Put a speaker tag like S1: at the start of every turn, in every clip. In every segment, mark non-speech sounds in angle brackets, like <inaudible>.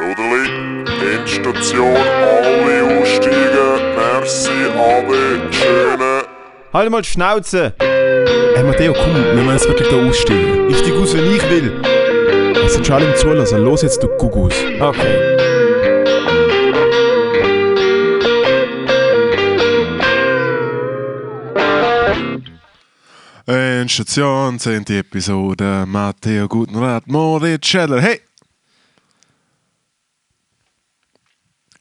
S1: Brüderli, Endstation, alle aussteigen. Merci, Ade, schöne.
S2: Halt mal die Schnauze!
S3: Hey Matteo, komm, wir müssen jetzt wirklich da aussteigen.
S2: Ich steig aus, wenn ich will.
S3: Es sind schon alle im Zulassen. Los jetzt, du Gugus.
S2: Okay.
S3: Endstation, 10. Episode. Matteo Gutenrat, Moritz Scheller. Hey!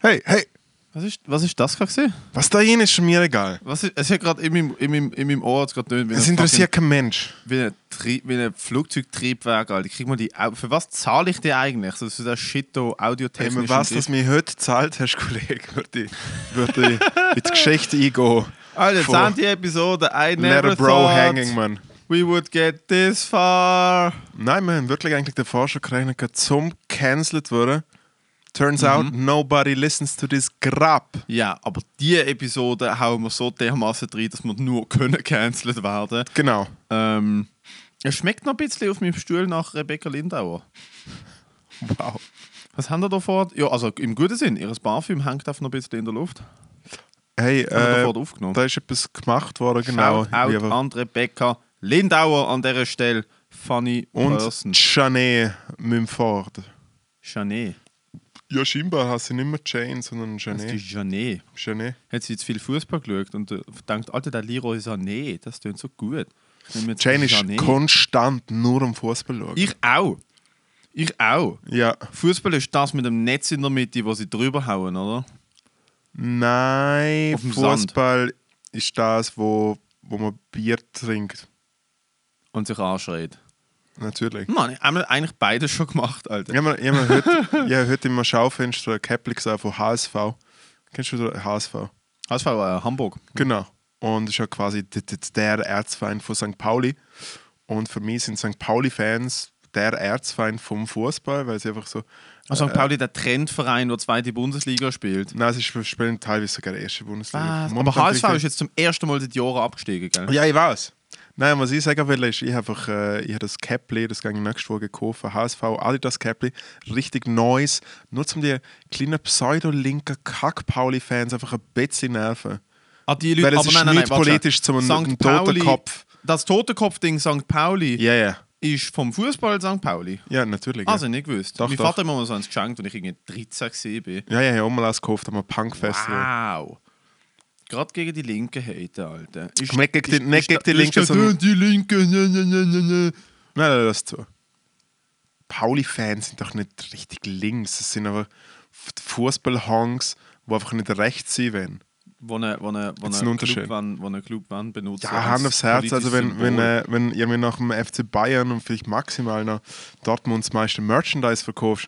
S3: Hey, hey!
S2: Was ist, was ist das gerade?
S3: Was da rein ist, ist mir egal.
S2: Was ist, es hat gerade in meinem, in meinem, in meinem Ohr jetzt gerade nicht
S3: Es interessiert kein Mensch.
S2: Wie ein, Tri- wie ein Flugzeugtriebwerk, Alter. Krieg mal die, für was zahle ich dir eigentlich? So, so der Shit
S3: Hey,
S2: audiotechnisch.
S3: man was, dass mir heute zahlt hast, <laughs> Kollege, würde ich, würde ich in die Geschichte eingehen.
S2: Alter,
S3: Von-
S2: 10. Episode, I
S3: Let
S2: never
S3: a bro
S2: thought
S3: hanging, man.
S2: we would get this far.
S3: Nein, wir haben wirklich eigentlich davor schon gerechnet, zum cancelled wurde. Turns out, nobody listens to this Grab.
S2: Ja, aber diese Episode hauen wir so dermaßen rein, dass wir nur können cancelled werden.
S3: Genau.
S2: Ähm, es schmeckt noch ein bisschen auf meinem Stuhl nach Rebecca Lindauer.
S3: Wow.
S2: Was haben wir da vor? Ja, also im guten Sinn, ihr Parfüm hängt einfach noch ein bisschen in der Luft.
S3: Hey, äh, da ist etwas gemacht worden, genau.
S2: Shout out an Rebecca Lindauer an dieser Stelle. Funny Person.
S3: Und Janet Mumford.
S2: Janet.
S3: Ja, scheinbar heißt sie nicht mehr Jane, sondern
S2: Das
S3: Janet.
S2: ist Janet.
S3: Janet.
S2: Hat sie jetzt viel Fußball geschaut und äh, denkt, Alter, der Leroy Sané, das tönt so gut.
S3: Jane ist
S2: Janet.
S3: konstant nur am Fußball schauen.
S2: Ich auch. Ich auch.
S3: ja.
S2: Fußball ist das mit dem Netz in der Mitte, wo sie drüber hauen, oder?
S3: Nein,
S2: Sand.
S3: Fußball ist das, wo, wo man Bier trinkt.
S2: Und sich anschreit.
S3: Natürlich.
S2: Mann, haben wir eigentlich beides schon gemacht, Alter.
S3: Ich habe heute, hab heute im Schaufenster ein Käppli gesehen von HSV. Kennst du den HSV?
S2: HSV äh, Hamburg.
S3: Genau. Und ist ja quasi der Erzfeind von St. Pauli. Und für mich sind St. Pauli-Fans der Erzfeind vom Fußball, weil sie einfach so.
S2: Also St. Pauli, der Trendverein, der zweite Bundesliga spielt.
S3: Nein, sie sp- spielen teilweise sogar die erste Bundesliga.
S2: Aber HSV ist jetzt zum ersten Mal seit Jahren abgestiegen, gell?
S3: Ja, ich weiß. Nein, was ich sagen will, ist, ich habe einfach äh, ich hab das Käppli, das gehe ich nächste Woche kaufen, HSV Adidas Käppli, richtig neues, nur zum die kleinen pseudo-linken Kack-Pauli-Fans einfach ein bisschen nerven.
S2: Ah, die Leute,
S3: Weil es
S2: aber
S3: ist
S2: nein, nein,
S3: nicht
S2: nein,
S3: politisch zum einen-
S2: St.
S3: einen toten
S2: Pauli-
S3: Kopf.
S2: Das Totenkopf-Ding St. Pauli
S3: Ja, ja.
S2: ist vom Fußball St. Pauli.
S3: Ja, natürlich.
S2: Also
S3: ja.
S2: nicht gewusst.
S3: Doch,
S2: mein
S3: doch.
S2: Vater hat mir mal so eins geschenkt, als ich irgendwie 13 gewesen bin.
S3: Ja, ja, ich habe auch mal eins gekauft am Punk-Festival.
S2: Wow. Gerade gegen die Linken haten, Alter. Ist,
S3: Nicht gegen die- nicht gegen die Linken, sondern-
S2: Die Linken, ne, ne, ne, ne, ne.
S3: Nein, nein, das zu. Pauli-Fans sind doch nicht richtig links. Es sind aber Fußball-Honks, die einfach nicht rechts sind wollen.
S2: Wo eine, wo eine, wo
S3: Gibt's
S2: eine
S3: einen Unterschied?
S2: Clubwand, wo eine Clubwand benutzt.
S3: Ja, Hand aufs Herz. Also, wenn, wenn, äh, wenn mir nach dem FC Bayern und vielleicht maximal noch Dortmunds meiste Merchandise verkaufst,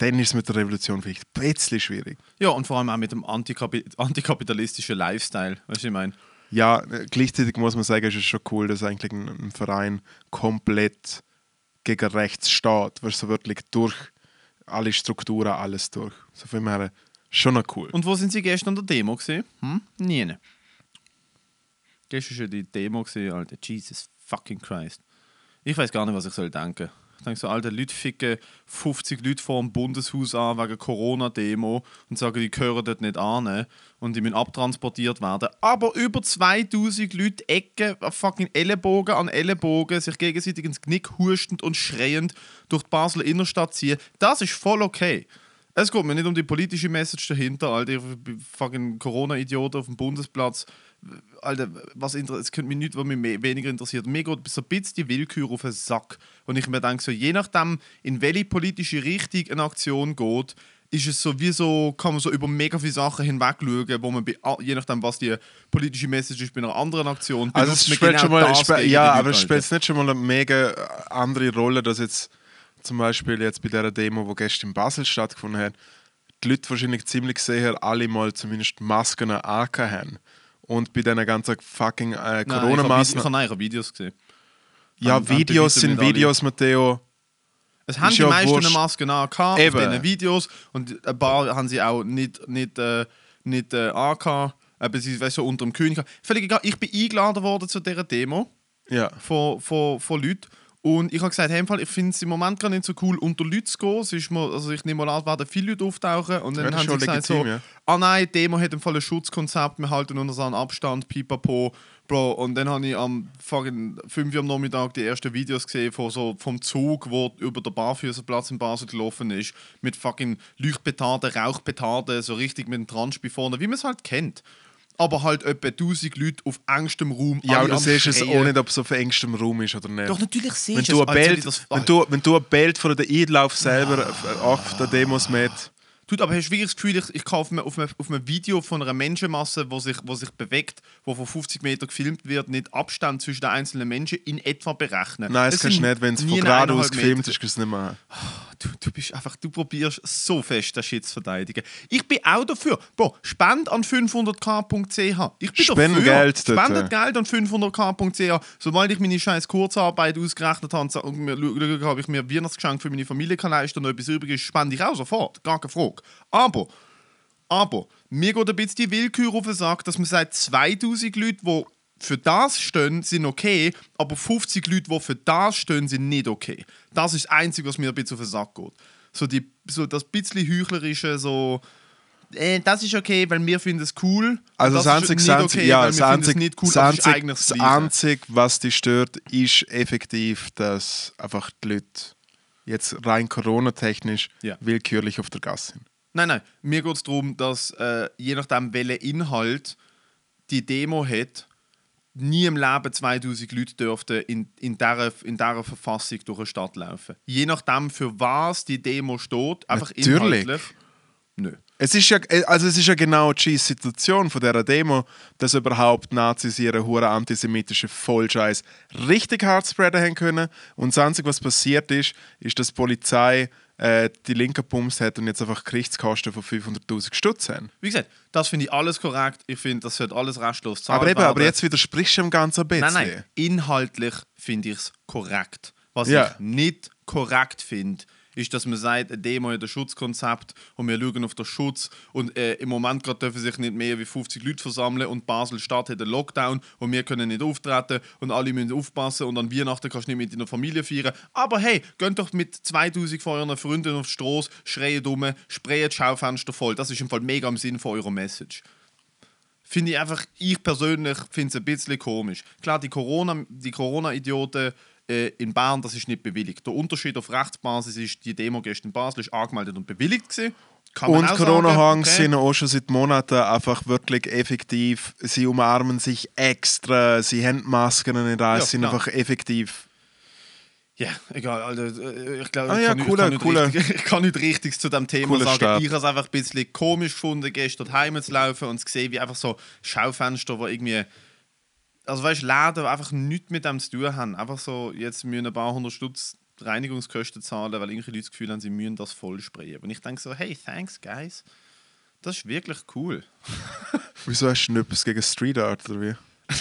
S3: dann ist es mit der Revolution vielleicht ein bisschen schwierig.
S2: ja, und vor allem auch mit dem Antikapi antikapitalistischen Lifestyle. Weißt du, was ich meine?
S3: Ja, gleichzeitig muss man sagen, ist es schon cool, dass eigentlich ein, ein Verein komplett gegen rechts steht. Weißt du, so wirklich durch alle Strukturen, alles durch. So von dem her schon noch cool.
S2: Und wo sind Sie gestern an der Demo gesehen? Hm? Nie. Gestern war die Demo, gewesen, Alter. Jesus fucking Christ. Ich weiß gar nicht, was ich soll denken. Ich denke so, Alter, Leute ficken 50 Leute vor dem Bundeshaus an wegen Corona-Demo und sagen, die gehören dort nicht an und die müssen abtransportiert werden. Aber über 2000 Leute Ecken, fucking Ellenbogen an Ellenbogen, sich gegenseitig ins Knick hustend und schreiend durch die Basler Innenstadt ziehen, das ist voll okay. Es geht mir nicht um die politische Message dahinter. Ich bin fucking Corona-Idiot auf dem Bundesplatz. Alter, was es könnte mich nicht, was mich mehr, weniger interessiert. Mir geht so ein bisschen die Willkür auf den Sack. Und ich mir denke, so, je nachdem, in welche politische Richtung eine Aktion geht, ist es so wie so, kann man so über mega viele Sachen hinweg schauen, wo man bei, je nachdem, was die politische Message ist, bei einer anderen Aktion.
S3: Also es spielt
S2: genau
S3: schon mal,
S2: gegen
S3: ja, aber es
S2: Leute,
S3: spielt nicht schon mal eine mega andere Rolle, dass jetzt zum Beispiel jetzt bei der Demo, die gestern in Basel stattgefunden hat, die Leute wahrscheinlich ziemlich sicher alle mal zumindest Masken angehabt haben. Und bei diesen ganzen fucking äh,
S2: Nein, ich habe
S3: Corona-Maßnahmen.
S2: hab, Videos gesehen.
S3: Ja,
S2: haben
S3: Videos
S2: Leute
S3: sind
S2: alle-
S3: Videos, Matteo.
S2: Es haben die
S3: ja
S2: meisten
S3: wurscht.
S2: eine Maske angehabt
S3: Eben.
S2: auf diesen Videos und ein paar haben sie auch nicht, nicht, äh, nicht äh, angehabt, aber sie weißt, so unter dem König. Völlig egal, ich bin eingeladen worden zu dieser Demo
S3: Ja.
S2: von, von, von Leuten Und ich habe gesagt, hey, Fall, ich finde es im Moment gar nicht so cool, unter Leute zu gehen. Es ist mal, also ich nehme mal an, werden viele Leute auftauchen. Und dann
S3: Ja,
S2: haben sie gesagt,
S3: legitim,
S2: so,
S3: ja.
S2: ah nein, Demo hat im Fall ein Schutzkonzept, wir halten uns an Abstand, pipapo, Bro. Und dann habe ich am fucking 5 Uhr am Nachmittag die ersten Videos gesehen von so, vom Zug, wo über den Barfüßerplatz in Basel gelaufen ist, mit fucking Leuchtpetarden, Rauchpetarden, so richtig mit dem Transpi vorne, wie man es halt kennt. Aber halt etwa 1000 Leute auf engstem Raum.
S3: Ja,
S2: alle
S3: du siehst es auch nicht, ob es auf engstem Raum ist oder nicht.
S2: Doch, natürlich sehe
S3: wenn du,
S2: es.
S3: ein
S2: als hätte
S3: Bild,
S2: ich das-
S3: wenn, du, wenn du ein Bild von der Einlauf selber auf- auf der Demos mit.
S2: Tut, aber hast du wirklich das Gefühl, ich, ich kann auf einem, auf, einem, auf einem Video von einer Menschenmasse, wo sich, wo sich bewegt, wo von 50 Meter gefilmt wird, nicht Abstand zwischen den einzelnen Menschen in etwa berechnen?
S3: Nein, das
S2: Es
S3: kannst du nicht, wenn es von geradeaus gefilmt ist, kannst du es nicht machen.
S2: Du, du bist einfach, du probierst so fest, das Shit zu verteidigen. Ich bin auch dafür. Bro, spend an 500k.ch. Ich bin
S3: Spenden
S2: dafür.
S3: Geld
S2: Spendet. Geld an 500k.ch. Sobald ich meine scheiß Kurzarbeit ausgerechnet habe und mir schaue, ob ich mir ein Weihnachtsgeschenk für meine Familie kann leisten und noch etwas übrig ist, spende ich auch sofort. Gar keine Frage. Aber, aber, mir geht ein bisschen die Willkür auf den Sack, dass man sagt, 2000 Leute, die für das stehen, sind okay, aber 50 Leute, die für das stehen, sind nicht okay. Das ist das Einzige, was mir ein bisschen auf den Sack geht. So, die, so das bisschen heuchlerische, so, äh, das ist okay, weil wir finden es cool.
S3: Also
S2: das
S3: das
S2: ist
S3: einzige,
S2: nicht
S3: das
S2: okay,
S3: ja, das einzige,
S2: nicht cool,
S3: das
S2: ist eigentlich das
S3: das einzige, was dich stört, ist effektiv, dass einfach die Leute jetzt rein Corona-technisch
S2: Ja.
S3: willkürlich auf der Gasse sind.
S2: Nein, nein. Mir geht es darum, dass äh, je nachdem, welcher Inhalt die Demo hat, nie im Leben 2000 Leute dürften in, in, dieser, in dieser Verfassung durch eine Stadt laufen. Je nachdem, für was die Demo steht, einfach
S3: Natürlich.
S2: inhaltlich. Nö.
S3: Es ist ja, also es ist ja genau die Situation von dieser Demo, dass überhaupt Nazis ihre hure antisemitische Vollscheiß richtig hart spreaden haben können. Und das Einzige, was passiert ist, ist, dass die Polizei äh, die Linke bumst hat und jetzt einfach Gerichtskosten von 500'000 Stutz haben.
S2: Wie gesagt, das finde ich alles korrekt. Ich finde, das sollte alles restlos zahlen.
S3: Aber eben, aber jetzt widersprichst du dem Ganzen ein bisschen.
S2: Nein, nein. Inhaltlich finde ich es korrekt. Was
S3: Ja.
S2: ich nicht korrekt finde, ist, dass man sagt, eine Demo hat ein Schutzkonzept und wir schauen auf den Schutz und äh, im Moment gerade dürfen sich nicht mehr wie 50 Leute versammeln und Basel-Stadt hat einen Lockdown und wir können nicht auftreten und alle müssen aufpassen und an Weihnachten kannst du nicht mit deiner Familie feiern. Aber hey, geht doch mit 2000 von euren Freunden auf die Straße, schreien dumme, sprayen Schaufenster voll. Das ist im Fall mega im Sinn von eurer Message finde ich einfach, ich persönlich finde es ein bisschen komisch. Klar, die Corona- die Corona-Idioten in Bern, das ist nicht bewilligt. Der Unterschied auf Rechtsbasis ist, die Demo gestern in Basel ist angemeldet und bewilligt gewesen. Kann
S3: Und Corona-Hangs
S2: sagen,
S3: sind auch schon seit Monaten einfach wirklich effektiv. Sie umarmen sich extra, sie haben Masken nicht an,
S2: Ja,
S3: sind
S2: klar.
S3: einfach effektiv.
S2: Ja, egal, Alter. äh, Ich glaube,
S3: Ah
S2: ich,
S3: ja,
S2: kann nicht-
S3: cooler,
S2: ich, kann
S3: cooler.
S2: nicht richtig, <laughs> ich kann nicht Richtiges zu dem Thema
S3: Cooler
S2: sagen.
S3: Start.
S2: Ich habe es einfach ein bisschen komisch gefunden, gestern heim zu laufen und zu sehen, wie einfach so Schaufenster, wo irgendwie. Also, weißt du, Läden, die einfach nichts mit dem zu tun haben. Einfach so, jetzt müssen ein paar hundert Stutz Reinigungskosten zahlen, weil irgendwelche Leute das Gefühl haben, sie müssen das voll sprayen. Und ich denke so, hey, thanks, guys. Das ist wirklich cool. <laughs>
S3: Wieso hast du nicht etwas gegen Street Art oder wie? <laughs>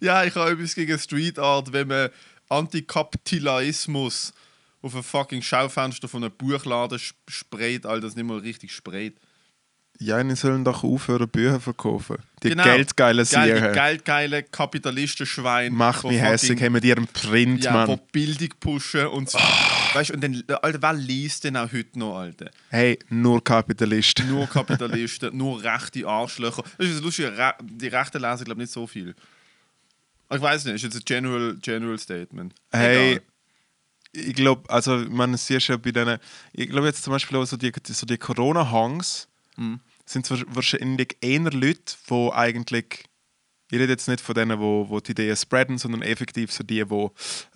S2: Ja, ich habe etwas gegen Street Art, wenn man Antikapitalismus auf ein fucking Schaufenster von einem Buchladen sp- sprayt, Alter, das nicht mal richtig sprayt.
S3: Ja, die sollen doch aufhören, Bücher verkaufen. Die
S2: Genau.
S3: geldgeilen
S2: Geil, die
S3: Sieger.
S2: geldgeile Kapitalistenschwein.
S3: Mach mich hässlich, haben wir ihren Print,
S2: Ja,
S3: Mann.
S2: Bildung pushen und so. Weißt du, und dann, Alter, wer liest denn auch heute noch, Alter?
S3: Hey, nur Kapitalisten. <laughs>
S2: Nur Kapitalisten, <laughs> nur rechte Arschlöcher. Das ist Re- die Rechten lesen, glaube ich, nicht so viel. Ich weiß nicht, ist jetzt ein General, General Statement.
S3: Hey,
S2: Egal.
S3: ich glaube, also man sieht ja bei denen, ich glaube jetzt zum Beispiel auch so die, so die Corona-Hangs
S2: Mhm.
S3: sind zwar wahrscheinlich eher Leute, die eigentlich, ich rede jetzt nicht von denen, wo, wo die Ideen spreaden, sondern effektiv so die, die,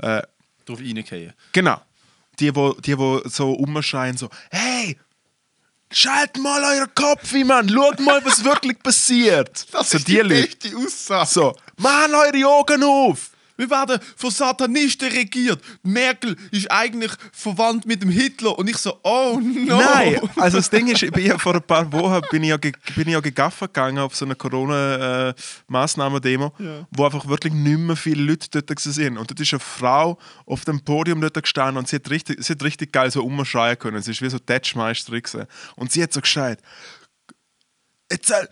S3: äh,
S2: Drauf reingehen.
S3: genau, die, wo, die, wo so umschreien, so, hey, schalt mal euren Kopf, wie Mann, schaut mal, was wirklich passiert. so die, Leute.
S2: beste Aussage.
S3: So, machen eure Augen auf.
S2: Wir werden von Satanisten regiert. Merkel ist eigentlich verwandt mit dem Hitler. Und ich so, oh no.
S3: Nein, also das Ding ist, <laughs> ich bin ja vor ein paar Wochen bin ich ja, bin ich ja gegaffen gegangen auf so eine Corona-Massnahmen-Demo,
S2: Ja.
S3: wo einfach wirklich nicht mehr viele Leute dort waren. Und dort ist eine Frau auf dem Podium dort gestanden und sie hat richtig, sie hat richtig geil so umschreien können. Sie ist wie so Tatschmeisterin gewesen. Und sie hat so geschreit, jetzt, äh,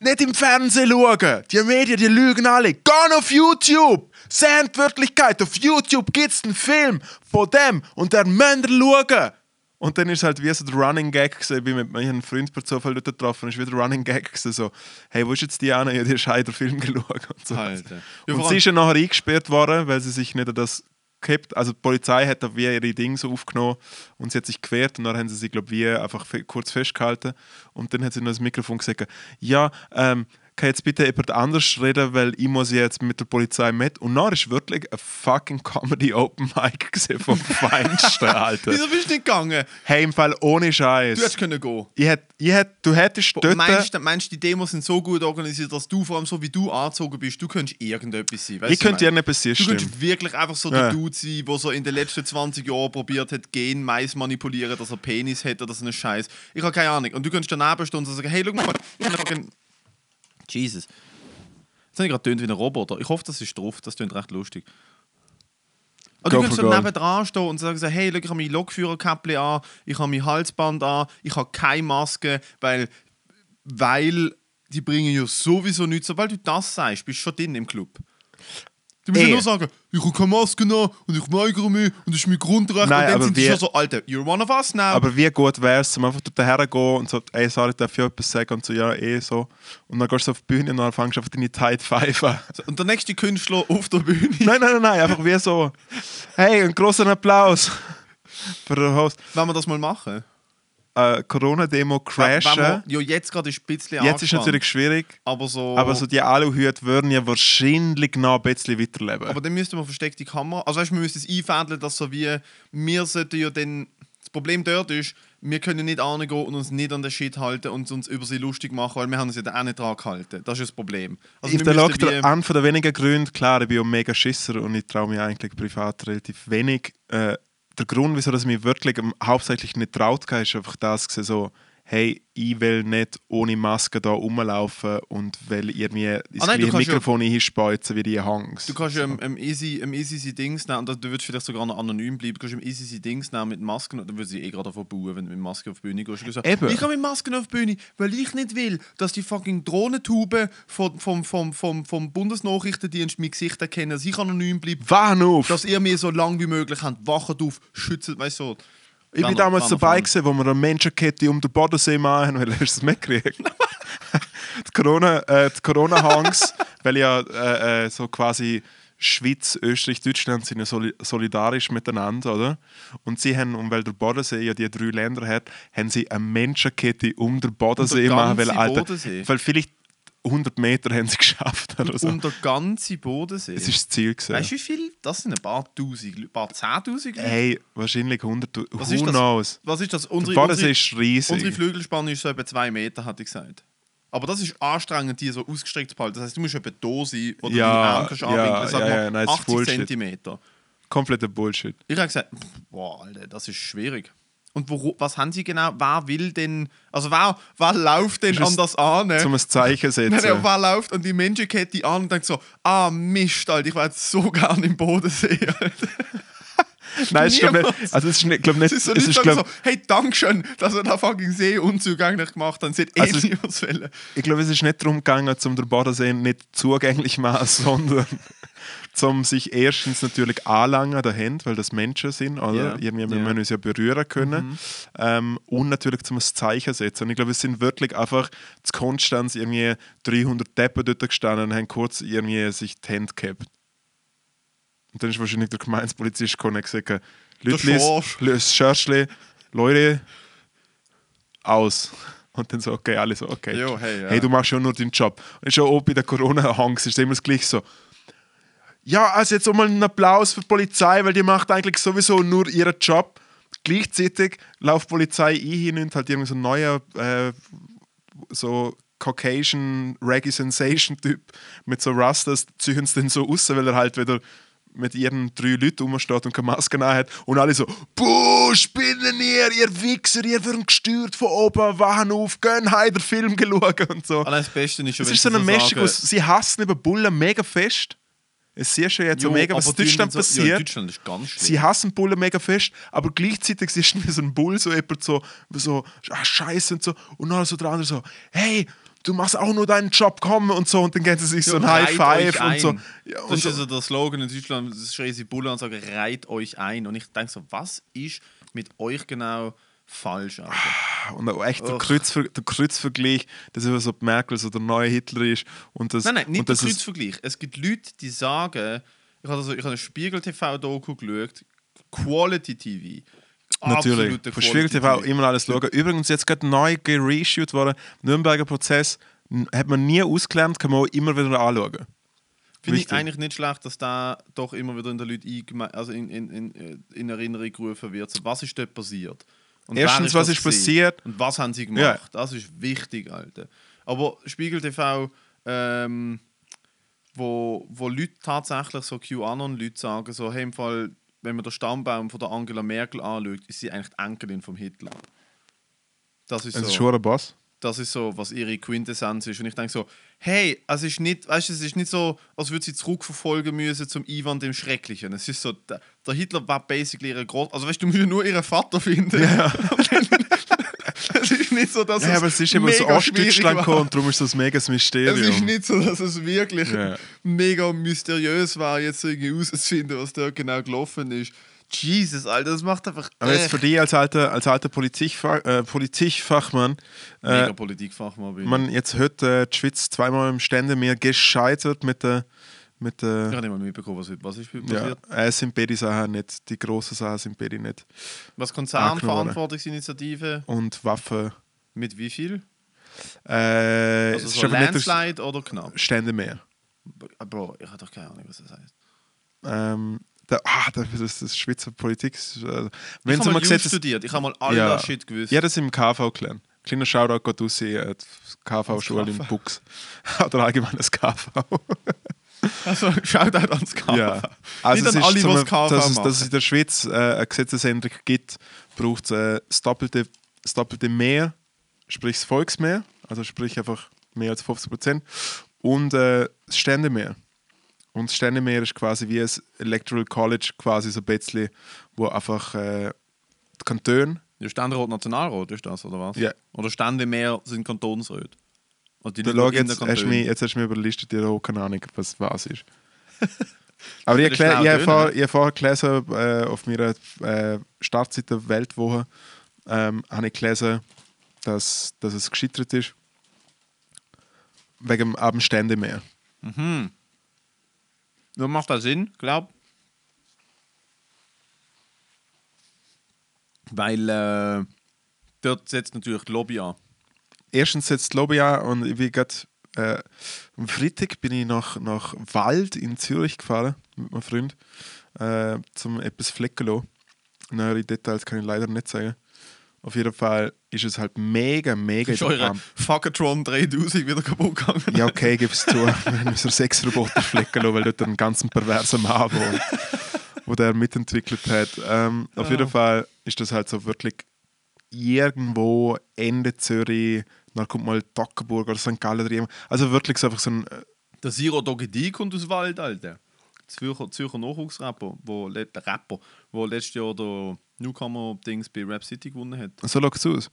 S3: nicht im Fernsehen schauen. Die Medien, die lügen alle. Geh auf YouTube. Sehen die Wirklichkeit. Auf YouTube gibt es einen Film von dem und der müsst ihr schauen. Und dann ist halt wie so der Running Gag gewesen. Ich bin mit meinem Freund per Zufall dort getroffen. ist wieder der Running Gag gewesen. So, hey, wo ist jetzt Diana? Ja, die hat einen Film <laughs> geschaut. Und, so.
S2: Alter. Ja,
S3: und sie ist ja nachher eingesperrt worden, weil sie sich nicht an das gehabt. Also die Polizei hat da wie ihre Dinge so aufgenommen und sie hat sich gewehrt und dann haben sie sie, glaube ich, wie einfach kurz festgehalten. Und dann hat sie noch das Mikrofon gesagt, ja, ähm, kann jetzt bitte jemand anders reden, weil ich muss jetzt mit der Polizei mit. Und dann ist wirklich ein fucking Comedy Open Mic <laughs> gesehen vom Feinsten, <laughs> Alter.
S2: Wieso bist du nicht gegangen?
S3: Hey, im Fall ohne Scheiß.
S2: Du hättest können gehen.
S3: Ich hätt, ich hätt, du hättest dort...
S2: Meinst du, meinst, die Demos sind so gut organisiert, dass du vor allem so wie du angezogen bist, du könntest irgendetwas sein? Weißt
S3: ich könnte nicht passieren,
S2: Du könntest wirklich einfach so
S3: Ja.
S2: der Dude sein, der so in den letzten 20 Jahren probiert hat, Gen Mais manipulieren, dass er Penis hat oder so einen Scheiß. Ich habe keine Ahnung. Und du könntest daneben stehen und sagen, hey, schau mal. Jesus. Jetzt habe ich gerade wie ein Roboter. Ich hoffe, das ist drauf. Das tönt recht lustig. Und du kannst so
S3: gold.
S2: nebendran stehen und sagen, hey, schau, ich habe mein Lokführerkäppli an, ich habe mein Halsband an, ich habe keine Maske, weil, weil die bringen ja sowieso nichts. Sobald du das sagst, bist du schon drin im Club. Du musst
S3: Eh.
S2: ja nur sagen, ich habe keine Maske an und ich weigere mich und das ist mein Grundrecht.
S3: Nein,
S2: und dann sind
S3: wie-
S2: schon so, Alter, you're one of us now.
S3: Aber wie gut wäre es, um einfach dort hergehen und so, ey, sorry, darf ich etwas sagen? Und so, ja, eh so. Und dann gehst du auf die Bühne und dann fängst du einfach deine Tide pfeifen.
S2: und der nächste Künstler auf der Bühne. <laughs>
S3: nein, nein, nein, nein, einfach wie so, hey, einen großen Applaus für den Host.
S2: Wenn wir das mal machen.
S3: Äh, Corona-Demo crashen.
S2: wir, ja, jetzt gerade ist es ein bisschen
S3: Jetzt ist
S2: angespannt,
S3: natürlich schwierig,
S2: Aber so...
S3: aber so die Aluhüte würden ja wahrscheinlich noch ein bisschen weiterleben.
S2: Aber dann müsste man versteckte Kamera. Also weißt, wir müssen es einfädeln, dass so wie wir sollten ja dann. Das Problem dort ist, wir können nicht angehen und uns nicht an den Shit halten und uns über sie lustig machen, weil wir haben uns ja dann auch nicht dran gehalten. Das ist das Problem. Also
S3: ich Lockdown,
S2: wie-
S3: an von der wenigen Gründe, klar, ich bin auch mega Schisser und ich traue mich eigentlich privat relativ wenig. Äh, der Grund, wieso ich mich wirklich hauptsächlich nicht traut, ist einfach das, so, hey, ich will nicht ohne Maske da rumlaufen und will irgendwie das
S2: Ah nein,
S3: gleiche
S2: kannst ja-
S3: Mikrofon hinspeuzen wie die Hangs.
S2: Du kannst ja im, im Easy, im Easy Dings nehmen, und du würdest vielleicht sogar noch anonym bleiben, du kannst im Easy Dings nehmen mit Masken, und dann würde sie eh gerade davon bauen, wenn du mit Maske auf die Bühne gehst. Sagen,
S3: Eben.
S2: Ich gehe mit Masken auf die Bühne, weil ich nicht will, dass die fucking Drohnentube vom, vom, vom, vom, vom Bundesnachrichtendienst mein Gesicht erkennen, dass ich anonym bleibe,
S3: Wach auf!
S2: dass ihr mir so lange wie möglich habt, wachet auf, schützt, weißt du. So.
S3: Ich bin
S2: Dann-
S3: damals dabei, gewesen, wo wir eine Menschenkette um den Bodensee machen, weil <laughs> hast du es mitgekriegt? <laughs> die Corona, äh, die Corona-Hangs, <laughs> weil ja äh, äh, so quasi Schweiz, Österreich, Deutschland sind ja soli solidarisch miteinander, oder? Und sie haben, und weil der Bodensee ja die drei Länder hat, haben sie eine Menschenkette um den Bodensee
S2: den
S3: machen, weil, Alter,
S2: Bodensee?
S3: weil vielleicht 100 Meter haben sie geschafft oder so.
S2: Um den ganzen Bodensee.
S3: Das ist das Ziel gewesen.
S2: weißt du, wie viel? Das sind ein paar Tausend, ein paar Zehntausend. Leute.
S3: Hey, wahrscheinlich 100, who
S2: Was ist das?
S3: knows?
S2: Was ist das?
S3: Der
S2: Unsere,
S3: Bodensee
S2: unsere,
S3: ist riesig.
S2: unsere Flügelspanne ist so etwa zwei Meter, hatte ich gesagt. Aber das ist anstrengend, die so ausgestreckt zu behalten. Das heißt, du musst etwa da sein oder
S3: Ja,
S2: deine Arme kannst
S3: ja,
S2: anwinkeln. Sag
S3: ja,
S2: mal,
S3: ja, nein, das ist
S2: 80
S3: Bullshit.
S2: Zentimeter.
S3: Kompletter Bullshit.
S2: Ich habe gesagt, boah, Alter, das ist schwierig. Und wo, was haben sie genau? Wer will denn, also wer, wer läuft denn an das an?
S3: Zum ein Zeichen <laughs> setzen.
S2: Nein, wer läuft an die Menschenkette an und denkt so, ah Mist, Alter, ich jetzt so <laughs> gern im Bodensee.
S3: Nein, es ist, glaub
S2: Niemals.
S3: nicht, also es ist nicht, glaub nicht,
S2: Es ist so,
S3: es ist, glaub,
S2: so, hey, Dankeschön, dass ihr den fucking See unzugänglich gemacht habt. Sie hat eh
S3: Also-
S2: nie was wollen.
S3: ich glaube, es ist nicht darum gegangen, um den Bodensee nicht zugänglich zu machen, <laughs> sondern zum sich erstens natürlich anlangen der Hände, weil das Menschen sind, oder?
S2: Ja,
S3: Irgendwie, wir
S2: ja.
S3: müssen uns ja berühren können. Ähm, und natürlich zum ein Zeichen setzen. Und ich glaube, es sind wirklich einfach zu Konstanz irgendwie 300 Deppen dort gestanden und haben kurz irgendwie sich die Hände gehabt. Und dann ist wahrscheinlich der Gemeinspolizist gekommen und gesagt, Leute, Schörschli, Leute, aus. Und dann so, okay, alle so, okay.
S2: Jo, hey, ja.
S3: hey, du machst schon nur deinen Job. Und schon auch bei der Corona-Hangs ist immer das gleiche so. Ja, also jetzt auch mal einen Applaus für die Polizei, weil die macht eigentlich sowieso nur ihren Job. Gleichzeitig läuft die Polizei ein hin und halt irgendwie so ein neuer äh, so Caucasian Reggae Sensation Typ mit so Rastas ziehen sie dann so raus, weil er halt wieder mit ihren drei Leuten rumsteht und keine Maske hat und alle so Buh, spinnen ihr, ihr Wichser, ihr werdet gesteuert von oben, wachen auf, gehen heim den Film geschaut und so.
S2: Allein das Beste ist schon,
S3: Es ist so eine Mischung aus, sie hassen über Bullen mega fest. Es siehst du jetzt so
S2: jo,
S3: mega, was in Deutschland
S2: so- Ja,
S3: passiert.
S2: in Deutschland ist ganz schlimm.
S3: Sie hassen Bullen mega fest, aber gleichzeitig siehst du so ein Bull so jemand so, so ah, scheiße und so. Und dann so der andere so, hey, du machst auch nur deinen Job, komm und so. Und dann gehen sie sich so ein
S2: Ja,
S3: High Five und so. Ja,
S2: das
S3: und
S2: ist
S3: so.
S2: ja so der Slogan in Deutschland, das schreien sie Bulle und sagen, reiht euch ein. Und ich denke so, was ist mit euch genau falsch? Alter?
S3: Und auch echt der. Kreuzver der Kreuzvergleich, dass immer so Merkel so der neue Hitler ist. Und das,
S2: Nein, nein, nicht der
S3: ist,
S2: Kreuzvergleich. Es gibt Leute, die sagen, ich habe also, ich habe eine Spiegel-TV-Doku geschaut, Quality TV.
S3: Natürlich. Von Spiegel
S2: Quality
S3: TV immer alles schauen. Übrigens, jetzt gerade neu gereshoot worden. Nürnberger Prozess hat man nie ausgelernt, kann man auch immer wieder anschauen.
S2: Finde ich eigentlich nicht schlecht, dass da doch immer wieder in den Leuten also in, in, in, äh, in Erinnerung gerufen wird. So, was ist dort passiert? Und
S3: Erstens, was
S2: das
S3: ist passiert?
S2: Und was haben sie gemacht?
S3: Ja.
S2: Das ist wichtig, Alter. Aber Spiegel TV, ähm, wo, wo Leute tatsächlich so QAnon-Leute sagen, so, hey, im Fall, wenn man den Stammbaum von der Angela Merkel anschaut, ist sie eigentlich die Enkelin vom Hitler. Das ist
S3: Es
S2: so
S3: ist schon ein Boss.
S2: Das ist so, was ihre Quintessenz ist. Und ich denke so, hey, es ist nicht, weißt, es ist nicht so, als würde sie zurückverfolgen müssen zum Ivan dem Schrecklichen. Es ist so, der, der Hitler war basically ihre Groß... Also weißt du, du musst ja nur ihren Vater finden. <laughs> es ist nicht so, dass
S3: Ja,
S2: es
S3: aber es ist immer aus Ostdeutschland gekommen und darum ist das mega das
S2: Es
S3: Mysterium.
S2: ist nicht so, dass es wirklich
S3: Ja.
S2: mega mysteriös war, jetzt irgendwie herauszufinden, was da genau gelaufen ist. Jesus, Alter, das macht einfach
S3: Aber jetzt
S2: echt
S3: für dich als alter, als alter Politikfach, äh, Politikfachmann,
S2: mega
S3: äh,
S2: Politikfachmann bin.
S3: man jetzt heute äh, die Schweiz zweimal im Stände mehr gescheitert mit der. Mit
S2: ich
S3: der
S2: habe nicht mal mitbekommen, was, was ist
S3: ja,
S2: passiert.
S3: äh, sind beide Sachen nicht, die grossen Sachen sind beide nicht.
S2: Was. Konzernverantwortungsinitiative
S3: Und Waffen.
S2: mit wie viel?
S3: Äh,
S2: Also so Landslide oder knapp?
S3: Stände mehr.
S2: Bro, ich habe doch keine Ahnung, was das heißt.
S3: Ähm, der, ah, das, das ist Schweizer Politik. ist, Äh,
S2: Ich
S3: wenn
S2: habe mal
S3: gesehen,
S2: studiert, ich habe mal all
S3: Ja.
S2: das Shit gewusst.
S3: Ja, das im KV gelernt. Kleiner Shoutout geht raus äh, die KV-Schule
S2: KV.
S3: Bux. Oder allgemein das KV. <laughs>
S2: Also, Shoutout ans KV.
S3: ja. Also
S2: Nicht an
S3: ist
S2: alle, das KV
S3: dass, es, dass es in der Schweiz äh, eine Gesetzesänderung gibt, braucht es äh, das, doppelte, das doppelte Mehr, sprich das Volksmehr, also sprich einfach mehr als 50 Prozent, und äh, das Ständemehr. Und das Ständemehr ist quasi wie ein Electoral College, quasi so ein bisschen, wo einfach äh, die Kantone
S2: Ja, Ständerat, Nationalrat ist das, oder was?
S3: Ja.
S2: Oder Stände mehr sind Kantonsräte? Also die nur
S3: schau, jetzt, hast du mich, jetzt hast du mich überlistet, ich habe auch keine Ahnung, was was ist. <laughs> Aber ich habe ich hab
S2: tönen.
S3: vorher, vorher gelesen, äh, auf meiner äh, Startseite Weltwoche, ähm, habe ich gelesen, dass, dass es gescheitert ist. Wegen dem Abendständemeer.
S2: Ja, macht das Sinn, glaub? Weil äh, dort setzt natürlich die Lobby an.
S3: Erstens setzt die Lobby an und bin gerade äh, am Freitag bin ich nach, nach Wald in Zürich gefahren mit meinem Freund, äh, zum etwas flecken lassen. Nähere Details kann ich leider nicht sagen. Auf jeden Fall ist es halt mega, mega
S2: Ist eure. Fuckatron 3000 wieder kaputt gegangen?
S3: Ja, okay, gib es zu. <laughs> Wir müssen sechs Roboter flecken lassen, weil dort ein ganz perverser Mann wohnt, wo der mitentwickelt hat. Ähm, auf jeden Fall ist das halt so wirklich irgendwo Ende Zürich, dann kommt mal Toggenburg oder St. Gallen jemand. Also wirklich so einfach so ein. äh,
S2: Der Zero Doggy kommt aus Wald, Alter. Zürcher, Zürcher Nachwuchsrapper, wo, der Rapper, wo letztes Jahr der Newcomer-Dings bei Rap City gewonnen hat.
S3: So schaut es aus.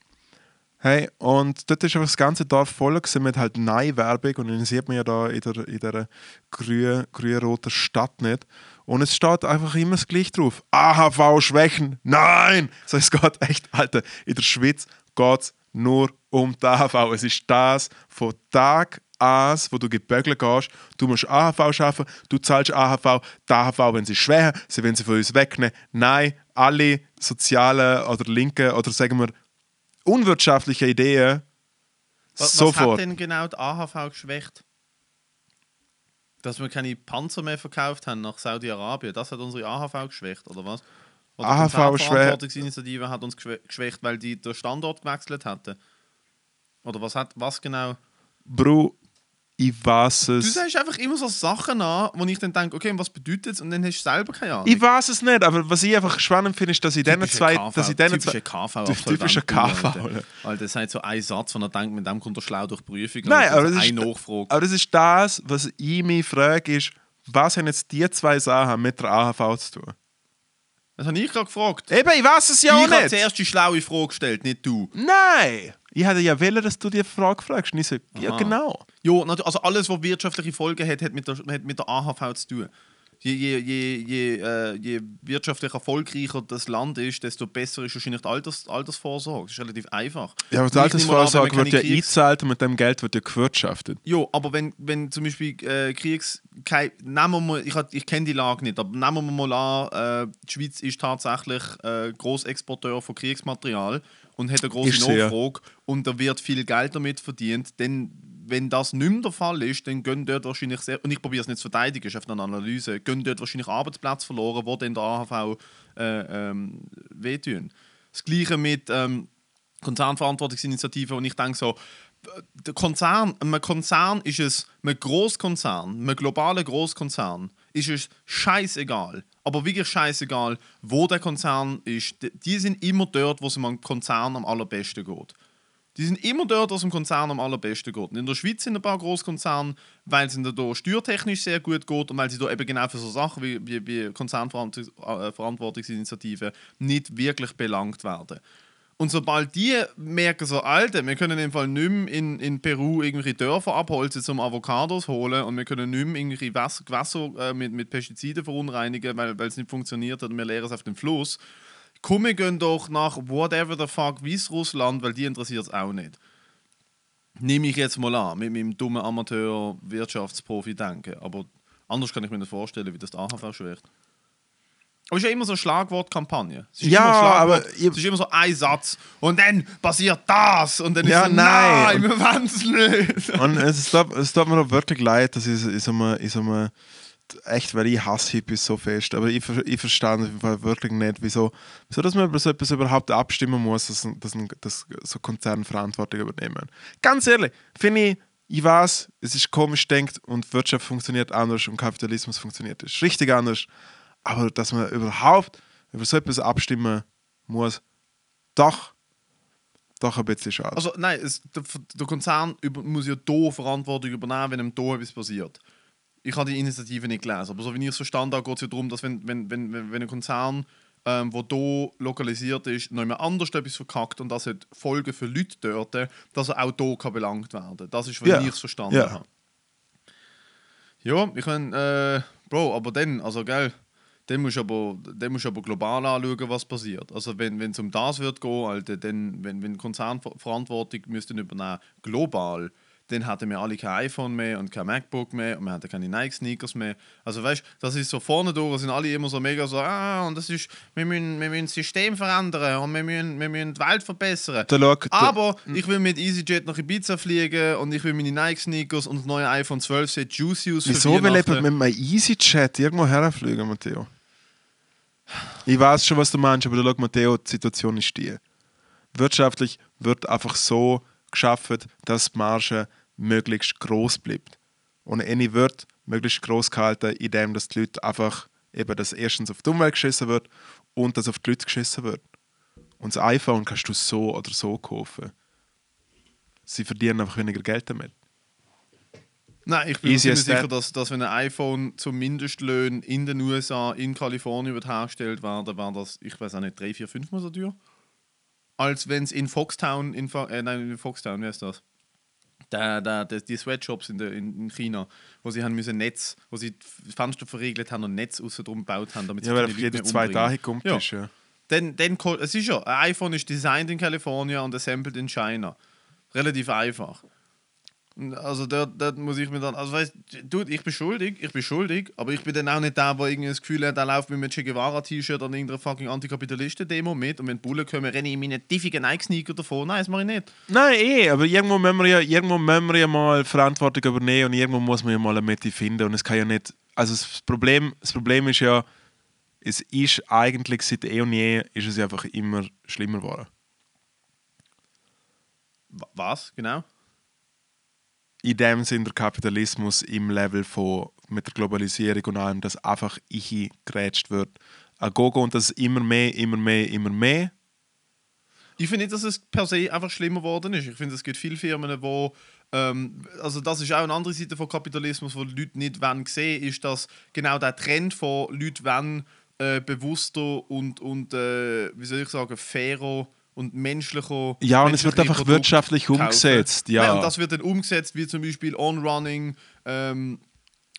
S3: Hey, und dort ist einfach das ganze Dorf voll mit halt Nein-Werbung und den sieht man ja da in der, in der grün- grün-roten Stadt nicht. Und es steht einfach immer das Gleiche drauf. AHV schwächen, nein! So, es geht echt, Alter, in der Schweiz geht es nur um die AHV. Es ist das von Tag an, wo du gebögelt gehst. Du musst AHV schaffen, du zahlst AHV. Die AHV, wenn sie schwächen, sie wollen sie von uns wegnehmen. Nein, alle sozialen oder linken oder sagen wir unwirtschaftliche Ideen
S2: Was, was
S3: sofort.
S2: hat denn genau die AHV geschwächt? Dass wir keine Panzer mehr verkauft haben nach Saudi-Arabien. Das hat unsere AHV geschwächt, oder was? Oder die
S3: AHV
S2: Konzernverantwortungsinitiative hat uns geschwä- geschwächt, weil die den Standort gewechselt hatten. Oder was hat was genau?
S3: Bro, ich weiß
S2: Du
S3: es.
S2: sagst einfach immer so Sachen an, wo ich dann denke, okay, was bedeutet es? Und dann hast du selber keine Ahnung.
S3: Ich weiß es nicht, aber was ich einfach spannend finde, ist, dass ich diesen zwei.
S2: KV,
S3: Dass ich diesen
S2: typische
S3: zwei
S2: KV
S3: typischer KV.
S2: Alter. Das ist so ein Satz, von er denkt, mit dem kommt er schlau durch die Prüfung.
S3: Nein,
S2: Alter.
S3: aber das,
S2: eine
S3: ist,
S2: Nachfrage.
S3: aber das ist das, was ich mich frage, ist, was haben jetzt die zwei Sachen mit der AHV zu tun?
S2: Das habe ich gerade gefragt.
S3: Eben, ich weiß es ja
S2: ich
S3: auch
S2: habe
S3: nicht.
S2: zuerst die schlaue Frage gestellt, nicht du.
S3: Nein! Ich hätte ja wählen, dass du die Frage fragst. Und ich so, ja genau.
S2: Ja, also alles, was wirtschaftliche Folgen hat, hat mit der, hat mit der AHV zu tun. Je, je, je, je, äh, je wirtschaftlich erfolgreicher das Land ist, desto besser ist wahrscheinlich die Alters, Altersvorsorge. Das ist relativ einfach.
S3: Ja, aber die Altersvorsorge wird ja
S2: Kriegs-
S3: eingezahlt und mit dem Geld wird ja gewirtschaftet.
S2: Ja, aber wenn, wenn zum Beispiel äh, Kriegs... Kein, nehmen wir mal, ich, ich kenne die Lage nicht, aber nehmen wir mal an, äh, die Schweiz ist tatsächlich äh, Großexporteur von Kriegsmaterial und hat eine große. Nachfrage und da wird viel Geld damit verdient, dann wenn das nicht mehr der Fall ist, dann gehen dort wahrscheinlich sehr, und ich probiere es nicht zu verteidigen, ist einfach eine Analyse, gehen dort wahrscheinlich Arbeitsplätze verloren, die dann der AHV äh, ähm, wehtun. Das Gleiche mit ähm, Konzernverantwortungsinitiativen und ich denke so, der Konzern, ein Konzern ist es, ein Großkonzern, ein globaler Großkonzern, ist es scheißegal, aber wirklich scheißegal, wo der Konzern ist. Die- sind immer dort, wo es einem Konzern am allerbesten geht. Die sind immer dort, es dem Konzern am allerbesten geht. In der Schweiz sind ein paar Großkonzerne, weil es ihnen da steuertechnisch sehr gut geht und weil sie da eben genau für so Sachen wie, wie, wie Konzernverantwortungsinitiativen nicht wirklich belangt werden. Und sobald die merken, so, Alter, wir können im Fall nicht mehr in, in Peru irgendwelche Dörfer abholzen, um Avocados holen und wir können nicht mehr irgendwelche Gewässer äh, mit, mit Pestiziden verunreinigen, weil es nicht funktioniert hat und wir leeren es auf den Fluss. Komm, wir gehen doch nach whatever the fuck Weißrussland, weil die interessiert es auch nicht. Nehme ich jetzt mal an, mit meinem dummen Amateur-Wirtschaftsprofi-Denken. Aber anders kann ich mir nicht vorstellen, wie das die AHV schwächt. Aber es ist ja immer so eine Schlagwortkampagne. Es ist
S3: Ja,
S2: immer Schlagwort,
S3: aber
S2: es ist immer so ein Satz und dann passiert das und dann
S3: Ja,
S2: ist so,
S3: nein.
S2: nein, wir wollen es nicht.
S3: Und es tut, es tut mir auch wirklich leid, dass ich in so einem echt, weil ich hasse Hippies so fest, aber ich, ich verstehe wirklich nicht, wieso, wieso dass man über so etwas überhaupt abstimmen muss, dass, dass, dass so Konzerne Verantwortung übernehmen. Ganz ehrlich, finde ich, ich weiß, es ist komisch denkt und Wirtschaft funktioniert anders und Kapitalismus funktioniert ist richtig anders, aber dass man überhaupt über so etwas abstimmen muss, doch, doch ein bisschen schade.
S2: Also nein, es, der, der Konzern über, muss ja hier Verantwortung übernehmen, wenn ihm hier etwas passiert. Ich habe die Initiative nicht gelesen, aber so wie ich es verstanden habe, geht es ja darum, dass wenn, wenn, wenn, wenn ein Konzern, ähm, der hier lokalisiert ist, noch jemand anders etwas verkackt und das hat Folgen für Leute dort, dass er auch hier kann belangt werden kann. Das ist, wie
S3: Ja.
S2: ich es verstanden
S3: Ja.
S2: habe. Ja, ich kann, äh, Bro, aber dann, also gell, dann musst du aber, dann musst aber global anschauen, was passiert. Also wenn es um das wird gehen, Alter, dann, wenn, wenn Konzern Ver- Verantwortung müssten übernehmen, global, dann hätten wir alle kein iPhone mehr und kein MacBook mehr und wir hätten keine Nike-Sneakers mehr. Also weißt das ist so vorne durch, sind alle immer so mega so, ah, und das ist, wir müssen, wir müssen das System verändern und wir müssen, wir müssen die Welt verbessern.
S3: Da schau, da-
S2: Aber ich will mit EasyJet nach Ibiza fliegen und ich will meine Nike-Sneakers und das neue iPhone 12 sieht juicy aus
S3: Wieso will jemand mit meinem EasyChat irgendwo herfliegen, Matteo? Ich weiß schon, was du meinst, aber schau, Matteo, die Situation ist die. Wirtschaftlich wird einfach so geschaffen, dass die Marge möglichst groß bleibt. Und eine wird möglichst groß gehalten, indem dass die Leute einfach eben, dass erstens auf die Umwelt geschissen wird und dass auf die Leute geschissen wird. Und das iPhone kannst du so oder so kaufen. Sie verdienen einfach weniger Geld damit.
S2: Nein, ich bin mir
S3: Easy
S2: sicher, dass, dass wenn ein iPhone zum Mindestlöhn in den USA, in Kalifornien wird hergestellt werden, wäre das, ich weiß auch nicht, drei, vier, fünfmal so teuer. Als wenn es in Foxtown, in, Fo- äh, nein, in Foxtown, wie heißt das? Der, der, der, die Sweatshops in, der, in, in China, wo sie haben müssen Netz, wo sie die Fenster verriegelt haben und Netz außen drum gebaut haben, damit sie
S3: Ja, weil
S2: Leute
S3: jede zwei. Tage kommt
S2: Ja.
S3: ist, ja.
S2: Dann, dann, es ist ja, ein iPhone ist designed in Kalifornien und assembled in China. Relativ einfach. Also dort, dort muss ich mir dann, also weißt du, ich bin schuldig, ich bin schuldig, aber ich bin dann auch nicht der, der irgendwie das Gefühl hat, der läuft mit einem Che Guevara-T-Shirt an irgendeiner fucking Antikapitalisten-Demo mit und wenn die Bullen kommen, renne ich in meine tiffigen Nike-Sneaker davon. Nein, das mache ich nicht.
S3: Nein, eh, aber irgendwo müssen wir ja, irgendwo müssen wir ja mal Verantwortung übernehmen und irgendwo muss man ja mal eine Mitte finden und es kann ja nicht, also das Problem, das Problem ist ja, es ist eigentlich seit eh und je, ist es einfach immer schlimmer geworden.
S2: Wa- Was, genau?
S3: In dem Sinn der Kapitalismus im Level von mit der Globalisierung und allem, dass einfach ich gerätscht wird. Ein Gogo und das immer mehr, immer mehr, immer mehr.
S2: Ich finde nicht, dass es per se einfach schlimmer geworden ist. Ich finde, es gibt viele Firmen, wo ähm, also das ist auch eine andere Seite von Kapitalismus, wo die Leute nicht wollen sehen, ist, dass genau der Trend von Leuten wollen, äh, bewusster und, und äh, wie soll ich sagen, fairer und menschlicher.
S3: Ja, und es wird einfach
S2: Produkte
S3: wirtschaftlich
S2: kaufen.
S3: umgesetzt, ja.
S2: Nein, und das wird dann umgesetzt, wie zum Beispiel On-Running, ähm,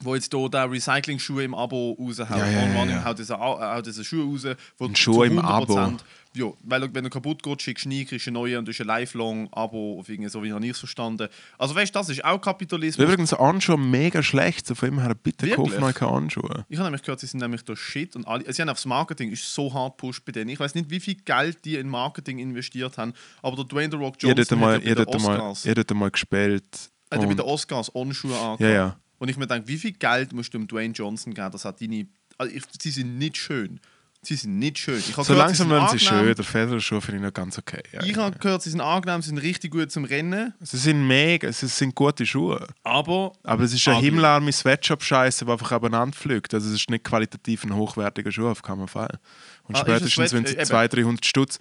S2: wo jetzt hier der Recycling-Schuhe im Abo raushaut.
S3: Ja, ja,
S2: On-Running
S3: ja.
S2: haut diese, A- haut diese Schuhe raus, wo
S3: Ein
S2: zu
S3: Schuh im Abo.
S2: 100% Ja, weil er- wenn er kaputt geht, schickst du nie, kriegst du einen neuen und du hast ein Lifelong-Abo, auf irgendwie so wie habe ich es verstanden. Also weißt du, das ist auch Kapitalismus.
S3: Übrigens, Anschuhe mega schlecht. So von ihm her, bitte kauft euch keine Anschuhe.
S2: Ich habe nämlich gehört, sie sind nämlich der Shit und alle, sie haben aufs Marketing ist so hart pusht bei denen. Ich weiß nicht, wie viel Geld die in Marketing investiert haben, aber der Dwayne The Rock Johnson
S3: hättet mal,
S2: hat ja bei den
S3: mal,
S2: Oscars,
S3: hättet mal gespielt.
S2: hat ja bei den Oscars On-Schuhe angehabt.
S3: Ja, ja.
S2: Und ich mir denke, wie viel Geld musst du dem Dwayne Johnson geben? Das hat deine, also ich, sie sind nicht schön. Sie sind nicht schön. Ich
S3: So
S2: gehört,
S3: langsam werden sie schön. Der Federschuh finde ich noch ganz okay. Ja,
S2: Ich
S3: ja.
S2: habe gehört, sie sind angenehm, sie sind richtig gut zum Rennen,
S3: Sie sind mega, sie sind gute Schuhe.
S2: aber
S3: Aber es ist ein himmelarme Sweatshop-Scheiße, der einfach abeinander fliegt. Also es ist nicht qualitativ ein hochwertiger Schuh auf keinen Fall. Und
S2: Ah,
S3: spätestens, wenn sie
S2: äh,
S3: 200, 300 Stutz,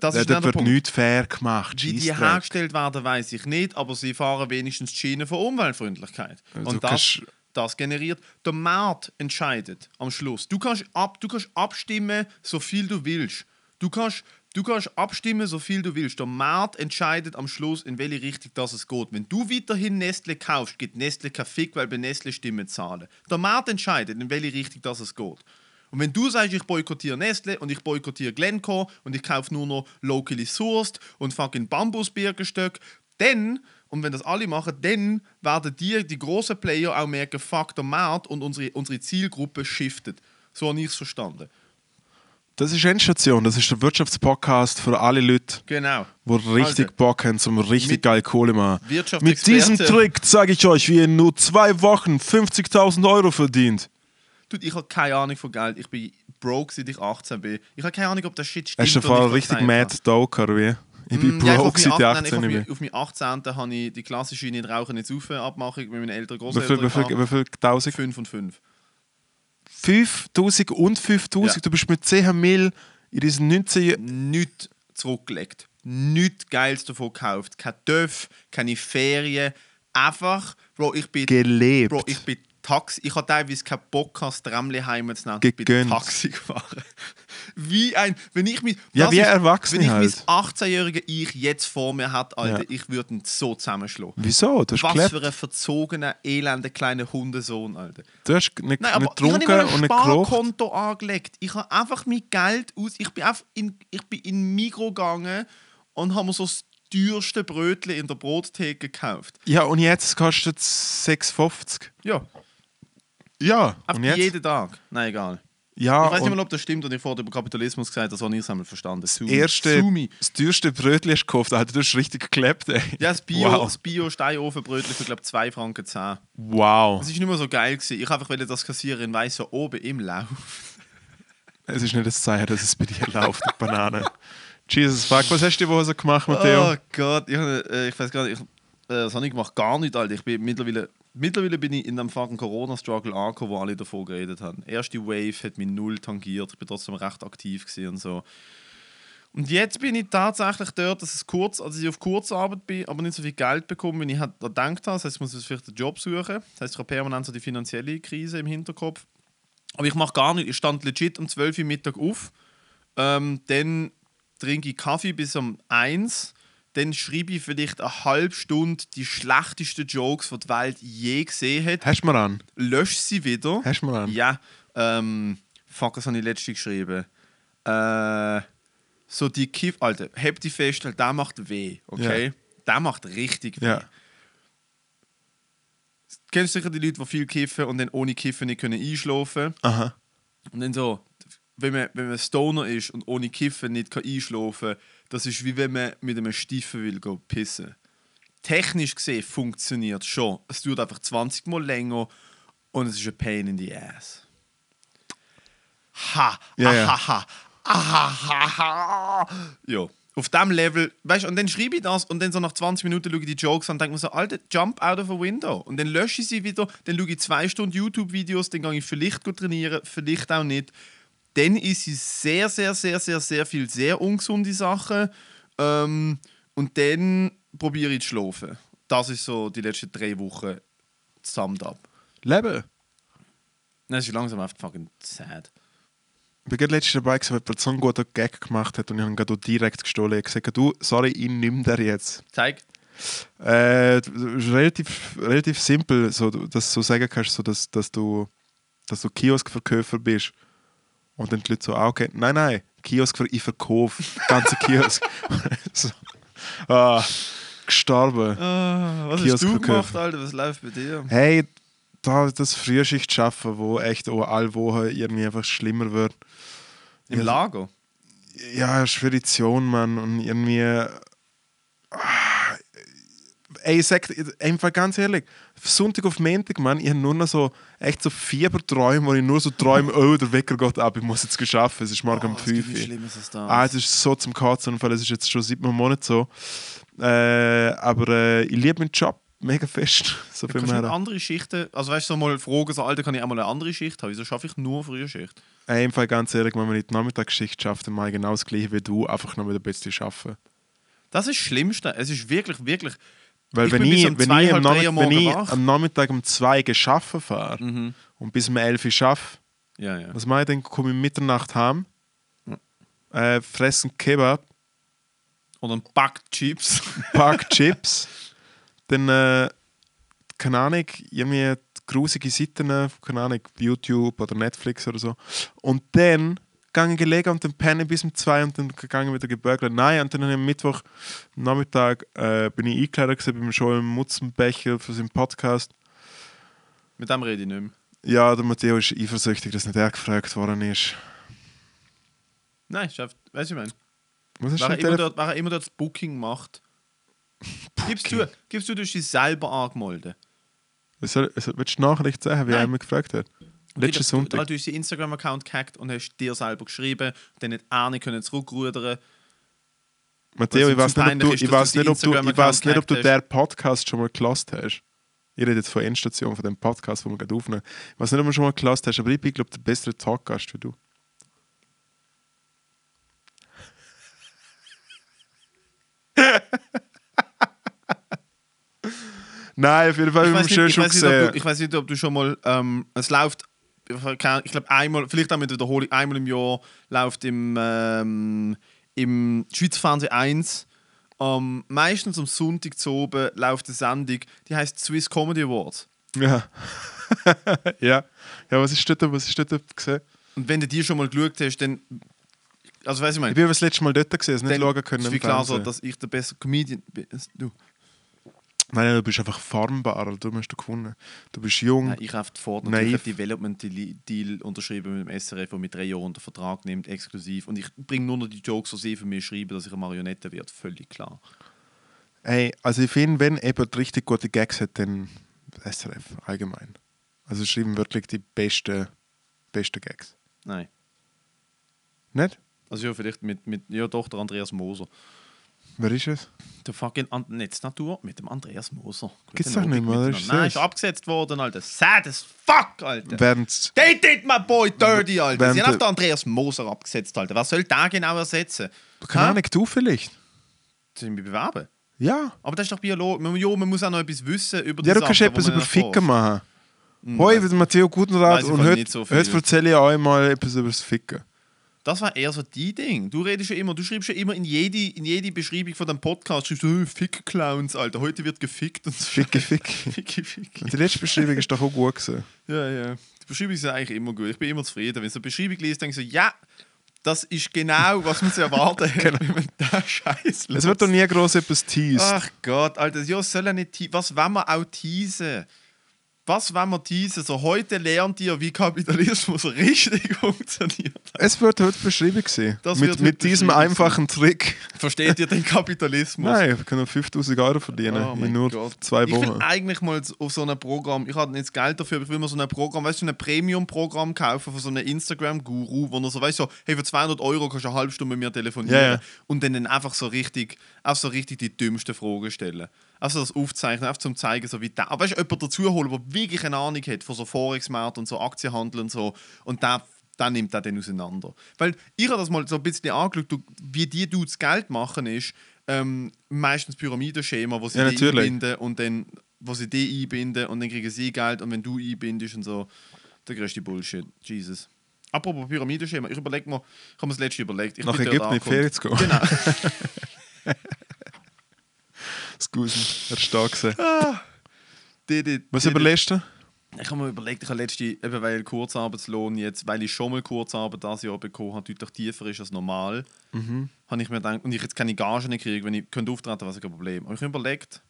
S2: das der
S3: wird
S2: Punkt.
S3: nichts fair gemacht.
S2: Wie die hergestellt werden, weiß ich nicht, aber sie fahren wenigstens die Schiene von Umweltfreundlichkeit.
S3: Also
S2: Und das,
S3: kannst-
S2: das generiert. Der Markt entscheidet am Schluss. Du kannst, ab, du kannst abstimmen, so viel du willst. Du kannst, du kannst abstimmen, so viel du willst. Der Markt entscheidet am Schluss, in welche Richtung das es geht. Wenn du weiterhin Nestle kaufst, gibt Nestle kein Fick, weil bei Nestle Stimmen zahlen. Der Markt entscheidet, in welche Richtung das es geht. Und wenn du sagst, ich boykottiere Nestle und ich boykottiere Glencore und ich kaufe nur noch locally sourced und fucking Bambusbirkenstock, dann, und wenn das alle machen, dann werden die, die großen Player auch merken, fuck, der Markt und unsere, unsere Zielgruppe shiftet. So habe ich es verstanden.
S3: Das ist Endstation, das ist der Wirtschaftspodcast für alle Leute,
S2: Genau.
S3: die richtig
S2: Also,
S3: Bock haben, zum richtig
S2: mit
S3: geil Kohle machen. Mit diesem Trick zeige ich euch, wie ihr in nur zwei Wochen 50.000 Euro verdient.
S2: Dude, ich habe keine Ahnung von Geld. Ich bin broke, seit ich 18 bin. Ich habe keine Ahnung, ob das Shit stimmt.
S3: Hast du
S2: nicht,
S3: richtig Mad Doker wie? Ich bin
S2: Mm, ja, ich
S3: seit
S2: meinen
S3: ich
S2: 18
S3: 18
S2: nein, ich auf, mein- auf meinen 18. habe ich die klassische nicht rauchen, nicht saufen Abmachung mit meinen älteren Großeltern.
S3: wie viel, wie viel tausend?
S2: 5 und 5.
S3: 5000 und 5000?
S2: Ja.
S3: Du bist mit 10 Mil in diesen 19 Jahren.
S2: Nichts zurückgelegt. Nichts Geiles davon gekauft. Kein Dörf, keine Ferien. Einfach, Bro, ich bin,
S3: gelebt.
S2: Bro, ich bin Taxi. Ich hatte teilweise keinen Bock, das Tramli heimzunehmen. Ich bin. Taxi <laughs> gefahren. Wie ein, wenn ich mich,
S3: Ja, wie
S2: ist-
S3: Erwachsene
S2: Wenn ich
S3: halt.
S2: mein 18-jährige Ich jetzt vor mir hätte, Alter,
S3: Ja.
S2: ich würde ihn so zusammenschlagen.
S3: Wieso? Du hast
S2: Was
S3: gelebt.
S2: für ein verzogener, elender kleiner Hundesohn, Alter.
S3: Du hast nicht,
S2: Nein, aber
S3: nicht
S2: ich
S3: getrunken und
S2: ein
S3: nicht geraucht.
S2: Sparkonto angelegt. Ich habe einfach mein Geld aus. Ich bin einfach in, ich bin in Migro gegangen und habe mir so das teuerste Brötchen in der Brottheke gekauft.
S3: Ja, und jetzt kostet es 6,50.
S2: Ja,
S3: Ja,
S2: einfach
S3: und jetzt?
S2: jeden Tag. Nein, egal.
S3: Ja,
S2: ich weiß nicht mal, ob das stimmt und ich vorher über Kapitalismus gesagt habe, das habe ich einmal verstanden.
S3: das erste,
S2: Sumi.
S3: das teuerste Brötchen hast du gekauft, Alter, du hast richtig geklebt, ey.
S2: Ja, das Bio,
S3: Wow.
S2: das Bio Steinofenbrötchen für, glaube ich, 2 Franken 10.
S3: wow.
S2: Das ist nicht mehr so geil gewesen. Ich einfach wollte das Kassiererin weiss, so oben im Lauf.
S3: Es ist nicht das Zeichen, dass es bei dir läuft, die Banane. <laughs> Jesus fuck, was hast du die Woche so gemacht, Matteo?
S2: Oh Gott, ich, äh, ich weiß gar nicht, ich, äh, das habe ich gemacht, gar nicht, Alter. Ich bin mittlerweile, mittlerweile bin ich in einem fucking Corona-Struggle angekommen, wo alle davon geredet haben. Die erste Wave hat mich null tangiert, ich bin trotzdem recht aktiv und so. Und jetzt bin ich tatsächlich dort, dass, es kurz, also ich auf Kurzarbeit bin, aber nicht so viel Geld bekomme, wie ich halt gedacht habe. Das heißt, ich muss vielleicht einen Job suchen. Das heißt, ich habe permanent so die finanzielle Krise im Hinterkopf. Aber ich mache gar nicht. Ich stand legit um 12 Uhr Mittag auf. Ähm, dann trinke ich Kaffee bis um 1. Dann schreibe ich vielleicht eine halbe Stunde die schlechtesten Jokes, die die Welt je gesehen hat.
S3: Hast du mir an?
S2: Lösche sie wieder.
S3: Hast du mir an?
S2: Ja. Ähm, fuck, was habe ich letztens geschrieben? Äh, so die Kiff... Alter, heb die fest, der macht weh, okay?
S3: Ja.
S2: Der macht richtig weh.
S3: Ja.
S2: Kennst du sicher die Leute, die viel kiffen und dann ohne Kiffen nicht können einschlafen
S3: Aha.
S2: Und dann so, wenn man, wenn man Stoner ist und ohne Kiffen nicht kann einschlafen kann, das ist wie wenn man mit einem Stiefel will go pissen. Technisch gesehen funktioniert es schon. Es dauert einfach 20 Mal länger und es ist ein Pain in the ass. Ha!
S3: Ja, ja.
S2: Ahaha! Ahaha! Ja. Auf dem Level, weißt du, und dann schreibe ich das und dann so nach 20 Minuten schaue ich die Jokes an und denke mir so, Alter, jump out of a window. Und dann lösche ich sie wieder, dann schaue ich zwei Stunden YouTube-Videos, dann gehe ich vielleicht trainieren, vielleicht auch nicht. Dann ist es sehr, sehr, sehr, sehr, sehr viel sehr ungesunde Sachen. Ähm, und dann probiere ich zu schlafen. Das ist so die letzten drei Wochen summed up.
S3: Leben.
S2: Das ist langsam einfach fucking sad.
S3: Ich war gerade letztens dabei, weil jemand so einen guten Gag gemacht hat und ich habe ihn gerade direkt gestohlen. Ich habe gesagt, du, sorry, ich nehme der jetzt.
S2: Zeig.
S3: Äh, das ist relativ, relativ simpel, so, dass du so sagen kannst, so, dass, dass, du, dass du Kioskverkäufer bist. Und dann die Leute so, ah, okay, nein, nein, Kiosk für ich verkaufe, ganze Kiosk. <laughs> so, ah, gestorben.
S2: Ah, was hast
S3: Kiosk
S2: du
S3: verkaufen.
S2: gemacht, Alter? Was läuft bei dir?
S3: Hey, da das Frühschicht schaffen, wo echt auch alle Wochen irgendwie einfach schlimmer wird.
S2: Im
S3: Ja.
S2: Lager?
S3: Ja, Spedition, Mann. Und irgendwie. Ah, Ey, ich sag einfach ganz ehrlich, Sonntag auf Montag, Mann, ich habe nur noch so echt so Fieberträume, wo ich nur so träume, <laughs> oh, der Wecker geht ab, ich muss jetzt geschaffen, es ist morgen um
S2: Oh, gibt
S3: 5
S2: nichts
S3: Uhr. Ah, es ist so zum Kotzen, weil es ist jetzt schon seit einem Monat so. Äh, aber äh, ich liebe meinen Job mega fest. <laughs> So viel mehr.
S2: andere Schichten, also weißt du, so mal fragen, so, Alter, kann ich auch mal eine andere Schicht haben? Wieso schaffe ich nur Frühschicht?
S3: Ey, im Fall ganz ehrlich, wenn man nicht die Nachmittagsschicht schafft, dann mache ich genau das gleiche wie du, einfach noch mit ein bisschen arbeiten.
S2: Das ist das Schlimmste. Es ist wirklich, wirklich.
S3: Weil
S2: Ich
S3: wenn ich,
S2: um
S3: wenn
S2: zwei,
S3: ich, am, Nachmittag, wenn ich am Nachmittag um 2 geschaffen fahre
S2: Mhm.
S3: und bis um 11 Uhr schaffe,
S2: Ja, ja.
S3: was mache ich dann? Komme ich Mitternacht heim, äh, fressen Kebab,
S2: Oder ein Pack Chips. <laughs>
S3: Pack Chips, dann, äh, keine Ahnung, irgendwie grusige Seiten, keine Ahnung, YouTube oder Netflix oder so. Und dann ich gelegen und dann penne ich bis um 2 und dann ich wieder gebürgelt. Nein, und dann am Mittwoch Nachmittag äh, bin ich eingeladen gewesen beim Joel Mutzenbecher für seinen Podcast.
S2: Mit dem rede ich nicht mehr.
S3: Ja, der Matteo ist eifersüchtig, dass nicht er gefragt worden ist.
S2: Nein, schafft. Weißt du, ich meine?
S3: Was ist
S2: Wer immer, dort, wer immer dort das Booking macht. Gibst du, gibst du, du hast dich selber angemeldet.
S3: Was soll, willst du Nachricht sagen, wie er
S2: Nein.
S3: mich gefragt hat? Letzten
S2: Du,
S3: Sonntag.
S2: du hast deinen Instagram-Account gehackt und hast dir selber geschrieben und dann nicht eine können zurückrudern.
S3: Matteo, ich weiß nicht, ob du, ich weiß nicht,
S2: du
S3: ob du, ich weiß nicht, ob du den Podcast schon mal gelost hast. Ich rede jetzt von Endstation, von dem Podcast, den wir gerade aufnehmen. Ich weiß nicht, ob du schon mal gelost hast, aber ich bin, glaube ich, der bessere Talkgast wie du. <laughs> Nein, auf jeden Fall
S2: Ich
S3: schön
S2: ich
S3: schon
S2: weiß nicht, ob
S3: gesehen.
S2: du, ich weiß nicht, ob du schon mal. Ähm, es läuft. Ich glaube, einmal, vielleicht auch mit Wiederholung, einmal im Jahr läuft im, ähm, im Schweizer Fernsehen 1. Ähm, meistens am Sonntag zu oben läuft eine Sendung, die heißt Swiss Comedy Awards.
S3: Ja. <laughs> ja. Ja, was ist dort, was ist dort gesehen?
S2: Und wenn du die schon mal geschaut hast, dann. Also, weiß ich
S3: Ich
S2: meine,
S3: bin aber das letzte Mal dort gesehen, es nicht
S2: dann
S3: schauen können.
S2: ist
S3: im
S2: wie klar so, dass ich der beste Comedian bin. Du.
S3: Nein, du bist einfach farmbar, du hast du gewonnen. Du bist jung.
S2: Nein, ich habe
S3: Naiv.
S2: natürlich einen Development Deal- Deal unterschrieben mit dem SRF, der mit drei Jahren den Vertrag nimmt, exklusiv. Und ich bringe nur noch die Jokes, die sie für mich schreiben, dass ich eine Marionette werde. Völlig klar.
S3: Ey, also ich finde, wenn jemand richtig gute Gags hat, dann SRF allgemein. Also schreiben wirklich die besten, besten Gags.
S2: Nein.
S3: Nicht?
S2: Also ja, vielleicht mit, mit ja doch, der Andreas Moser.
S3: Wer ist es?
S2: Der fucking An Netznatur mit dem Andreas Moser.
S3: Gibt's doch nicht mehr,
S2: miteinander.
S3: Ist
S2: Nein,
S3: das?
S2: ist abgesetzt worden, Alter. Sad as fuck, Alter.
S3: Während
S2: They did my boy dirty, Alter.
S3: Während
S2: Sie haben auf den Andreas Moser abgesetzt, Alter. Was soll der genau ersetzen?
S3: keine? Ahnung, du vielleicht?
S2: Sollen wir bewerben?
S3: Ja.
S2: Aber das ist doch Biologe. Man, ja, man muss auch noch etwas wissen über die
S3: Ja, du
S2: Sachen,
S3: kannst etwas über. Ficken machen.
S2: Hm,
S3: Hoi, ich bin Matteo Gutenrat und heute,
S2: so
S3: heute erzähle ich euch mal etwas über das Ficken.
S2: Das war eher so die Ding. Du redest ja immer, du schreibst ja immer in jede, in jede Beschreibung von deinem Podcast, schreibst du, oh, Fick-Clowns, Alter, heute wird gefickt und so.
S3: Ficke, ficke. <laughs>
S2: Ficki, ficki.
S3: Und die letzte Beschreibung ist doch auch gut gewesen.
S2: Ja, ja. Die Beschreibungen sind eigentlich immer gut. Ich bin immer zufrieden. Wenn ich so eine Beschreibung liest, denke ich so, ja, das ist genau, was man zu erwarten hat, <laughs> wenn man den Scheiß
S3: Es wird doch nie groß etwas teased.
S2: Ach Gott, Alter, ja, soll er nicht te- Was wollen wir auch teasen? Was wollen wir teasen? So, heute lernt ihr, wie Kapitalismus <laughs> richtig funktioniert.
S3: Es wird heute Beschreibung sein.
S2: Das
S3: Mit, mit diesem
S2: beschrieben
S3: einfachen Trick.
S2: Versteht ihr den Kapitalismus?
S3: Nein, wir können 5000 Euro verdienen
S2: Oh
S3: in nur
S2: Gott.
S3: zwei
S2: Ich will
S3: Wochen.
S2: eigentlich mal auf so ein Programm, ich habe nicht das Geld dafür, aber ich will mal so ein Programm, weißt du, so ein Premium-Programm kaufen von so einem Instagram-Guru, wo er so, weißt du, so, hey, für 200 Euro kannst du eine halbe Stunde mit mir telefonieren
S3: ja.
S2: und dann, dann einfach so richtig, auch so richtig die dümmsten Fragen stellen. Also das Aufzeichnen, einfach zum zeigen, so wie der, aber weißt du, jemanden dazu holen, der wirklich eine Ahnung hat von so Forex-Markt und so Aktienhandel und so und der dann nimmt er den auseinander. Weil ich habe das mal so ein bisschen angeschaut, wie die Dudes Geld machen ist, ähm, meistens Pyramidenschema, wo sie
S3: Ja,
S2: die einbinden und dann, wo sie die einbinden und dann kriegen sie Geld und wenn du einbindest und so, der größte Bullshit. Jesus. Apropos Pyramidenschema, ich überlege mir, ich habe mir das letzte überlegt. Ich
S3: Nach Ägypten in die Ferien zu gehen.
S2: Genau. <laughs> <laughs>
S3: Scusen, er ist da gewesen.
S2: Die- die-
S3: Was überlegst du?
S2: Ich habe mir überlegt, ich habe letzte, eben weil Kurzarbeitslohn jetzt, weil ich schon mal Kurzarbeit das Jahr bekommen habe, deutlich tiefer ist als normal,
S3: Mhm.
S2: habe ich mir gedacht, und ich jetzt keine Gage kriege, wenn ich könnte auftreten, was ich kein Problem. Aber ich habe mir überlegt,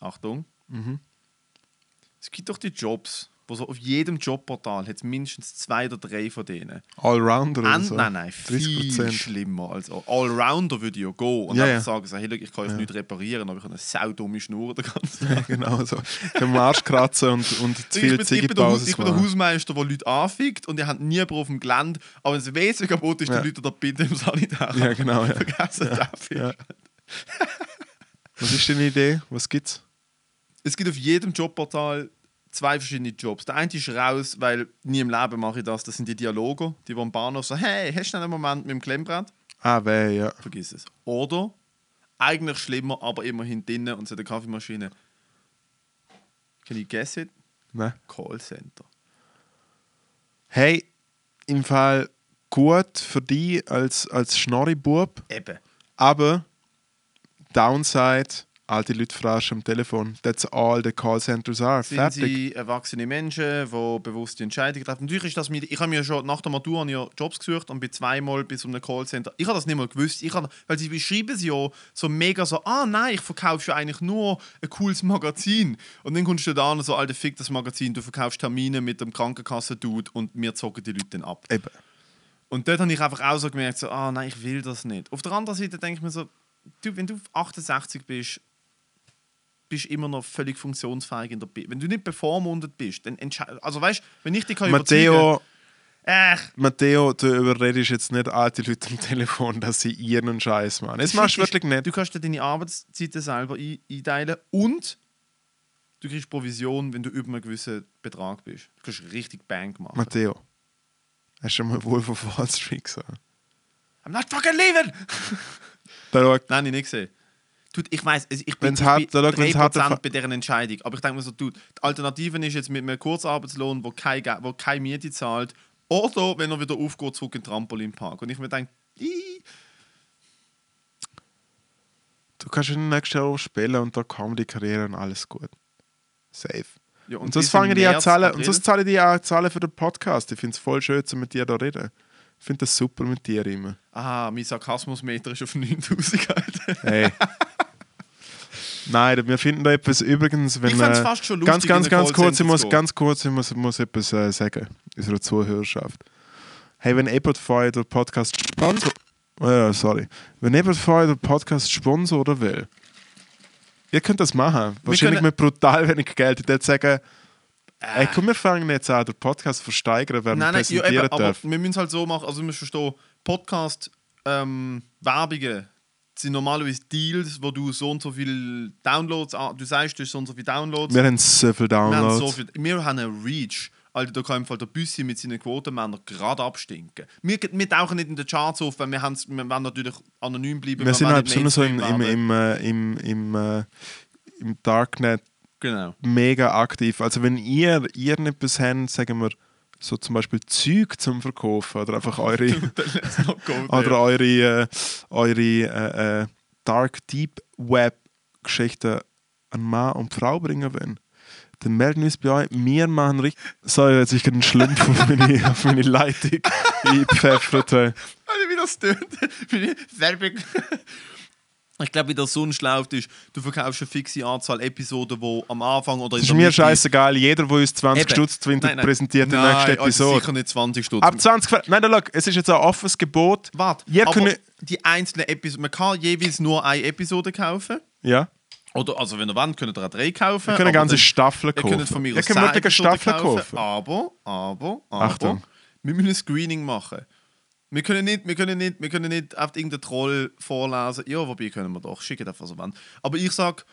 S2: Achtung,
S3: Mhm.
S2: es gibt doch die Jobs, wo so auf jedem Jobportal hat es mindestens zwei oder drei von denen.
S3: Allrounder oder so?
S2: Nein, nein, viel
S3: 30%.
S2: schlimmer. Also Allrounder würde ja gehen und
S3: Ja,
S2: einfach
S3: ja.
S2: sagen, so, hey, look, ich kann euch nicht reparieren, aber ich habe eine saudumme Schnur den ganzen
S3: Ja,
S2: Tag.
S3: genau so. Am Arsch kratzen und, und zu
S2: Ich
S3: viel
S2: bin, ich, bin der, ich Hausmeister, der Leute anfickt und ihr habt nie auf dem Gelände. Aber wenn es wesentlich kaputt ist,
S3: Ja.
S2: die Leute da bitte im Sanitär.
S3: Ja, genau. Ja.
S2: Vergessen dafür.
S3: Ja. Was ist deine Idee? Was gibt's?
S2: Es gibt auf jedem Jobportal zwei verschiedene Jobs. Der eine ist raus, weil nie im Leben mache ich das. Das sind die Dialoge, die wo am Bahnhof so, hey, hast du noch einen Moment mit dem Klemmbrett?
S3: Ah, weh, ja.
S2: Vergiss es. Oder eigentlich schlimmer, aber immerhin drinnen und so der Kaffeemaschine. Can you guess it?
S3: Nein.
S2: Callcenter.
S3: Hey, im Fall gut für dich als, als Schnorri-Bub,
S2: Eben.
S3: aber Downside, alte Leute fragen am Telefon. That's all the Callcenters are.
S2: sind
S3: Fertig.
S2: sie erwachsene Menschen, die bewusste Entscheidungen treffen. Natürlich ist das mir, ich habe mir schon nach der Matur ja Jobs gesucht und bin zweimal bis um ein Callcenter. Ich habe das nicht mal gewusst. Ich habe, weil sie beschreiben sie ja so mega so, ah nein, ich verkaufe ja eigentlich nur ein cooles Magazin. Und dann kommst du da an so, alter Fick das Magazin, du verkaufst Termine mit dem Krankenkassen-Dude und wir zocken die Leute dann ab.
S3: Eben.
S2: Und dort habe ich einfach auch so gemerkt, so, ah nein, ich will das nicht. Auf der anderen Seite denke ich mir so, du, wenn du 68 bist, bist immer noch völlig funktionsfähig in der Bi Wenn du nicht bevormundet bist, dann entscheid Also weißt du, wenn ich dich kann
S3: Matteo,
S2: Ach,
S3: Matteo, du überredest jetzt nicht alte Leute am Telefon, dass sie ihren Scheiß machen. Das machst du wirklich nicht.
S2: Du kannst dir deine Arbeitszeiten selber ein einteilen und du kriegst Provision, wenn du über einen gewissen Betrag bist. Du kannst richtig Bank machen.
S3: Matteo, hast du schon mal Wolf of Wall Street gesagt?
S2: I'm not fucking leaving!
S3: Da
S2: Nein, ich nicht gesehen. Tut, ich weiß, ich bin,
S3: Wenn's wenn's hart-
S2: 3% bei deren Entscheidung. Aber ich denke mir so, tut, die Alternative ist jetzt mit einem Kurzarbeitslohn, wo keine, wo keine Miete zahlt, oder wenn er wieder aufgeht, zurück in den Trampolinpark. Und ich mir denke,
S3: du kannst in den nächsten Jahren spielen und da Comedy-Karriere und alles gut. Safe.
S2: ja,
S3: Und, sonst
S2: bis im
S3: fangen die an zahlen. Und sonst zahlen die auch zahlen für den Podcast. Ich finde es voll schön, zu mit dir da reden. Ich finde das super mit dir immer.
S2: Aha, mein Sarkasmusmeter ist auf 9000 Alter.
S3: Hey. <laughs> Nein, wir finden da etwas übrigens, wenn
S2: Ich
S3: äh,
S2: fast schon
S3: ganz,
S2: lustig,
S3: ganz,
S2: ein
S3: ganz kurz, ich muss ganz kurz, ich muss, muss etwas äh, sagen unserer Zuhörerschaft. Hey, wenn jemand von euch den Podcast sponsor, ja, sorry, wenn jemand von euch den Podcast sponsoren will, ihr könnt das machen. Wahrscheinlich mit brutal wenig Geld. Ich würde sagen, ey, komm, wir fangen jetzt an, den Podcast zu versteigern, werden
S2: Nein, nein, ja,
S3: präsentieren
S2: eben, aber wir müssen es halt so machen, also du musst verstehen, Podcast-Werbungen sind normalerweise Deals, wo du so und so viele Downloads, du sagst, du hast so und so viele Downloads.
S3: Wir haben so viele
S2: Wir haben,
S3: Downloads.
S2: so viel, wir haben einen Reach. Alter, da kann im Fall der Büssi mit seinen Quotenmännern gerade abstinken. Wir, wir tauchen nicht in den Charts auf, weil wir, haben's- wir wollen natürlich anonym bleiben.
S3: wir sind halt besonders so im, im, im, äh, im, im, äh, im Darknet
S2: Genau.
S3: mega aktiv. Also wenn ihr irgendetwas habt, sagen wir, so zum Beispiel Zeug zum Verkaufen oder einfach <laughs> eure, <laughs> oder eure, äh, eure äh, äh, Dark Deep Web Geschichten an Mann und Frau bringen wollen, dann melden wir uns bei euch. Wir machen richtig... Sorry, jetzt ich gerade einen Schlumpf auf <laughs> meine, auf meine Leitung eingepfeffert. habe.
S2: Alter, wie das tönt. Werbung. Ich glaube, wie das so schläft ist, du verkaufst eine fixe Anzahl Episoden, die am Anfang oder in
S3: Es ist
S2: der
S3: mir scheißegal, jeder, der uns 20
S2: Eben.
S3: Stutz gewinnt,
S2: Nein, nein.
S3: präsentiert die
S2: Nein,
S3: nächste
S2: also
S3: Episode.
S2: sicher nicht 20 Stutz.
S3: Ab 20 Ver Nein, nein, schau, es ist jetzt ein offenes Gebot.
S2: Warte,
S3: Ihr
S2: aber
S3: könnt,
S2: die einzelnen Episoden, man kann jeweils nur eine Episode kaufen.
S3: ja,
S2: Oder, also wenn ihr wollt, könnt ihr auch drei kaufen.
S3: wir können eine ganze Staffel
S2: Ihr
S3: kaufen.
S2: könnt von mir
S3: Ihr
S2: aus
S3: könnt
S2: 10
S3: wirklich eine Staffel kaufen.
S2: Aber, aber, aber,
S3: Achtung.
S2: wir müssen ein Screening machen. Wir können nicht, wir können nicht, wir können nicht auf irgendeinen Troll vorlesen. Ja, wobei können wir doch. Schickt einfach so wollen. Aber ich sag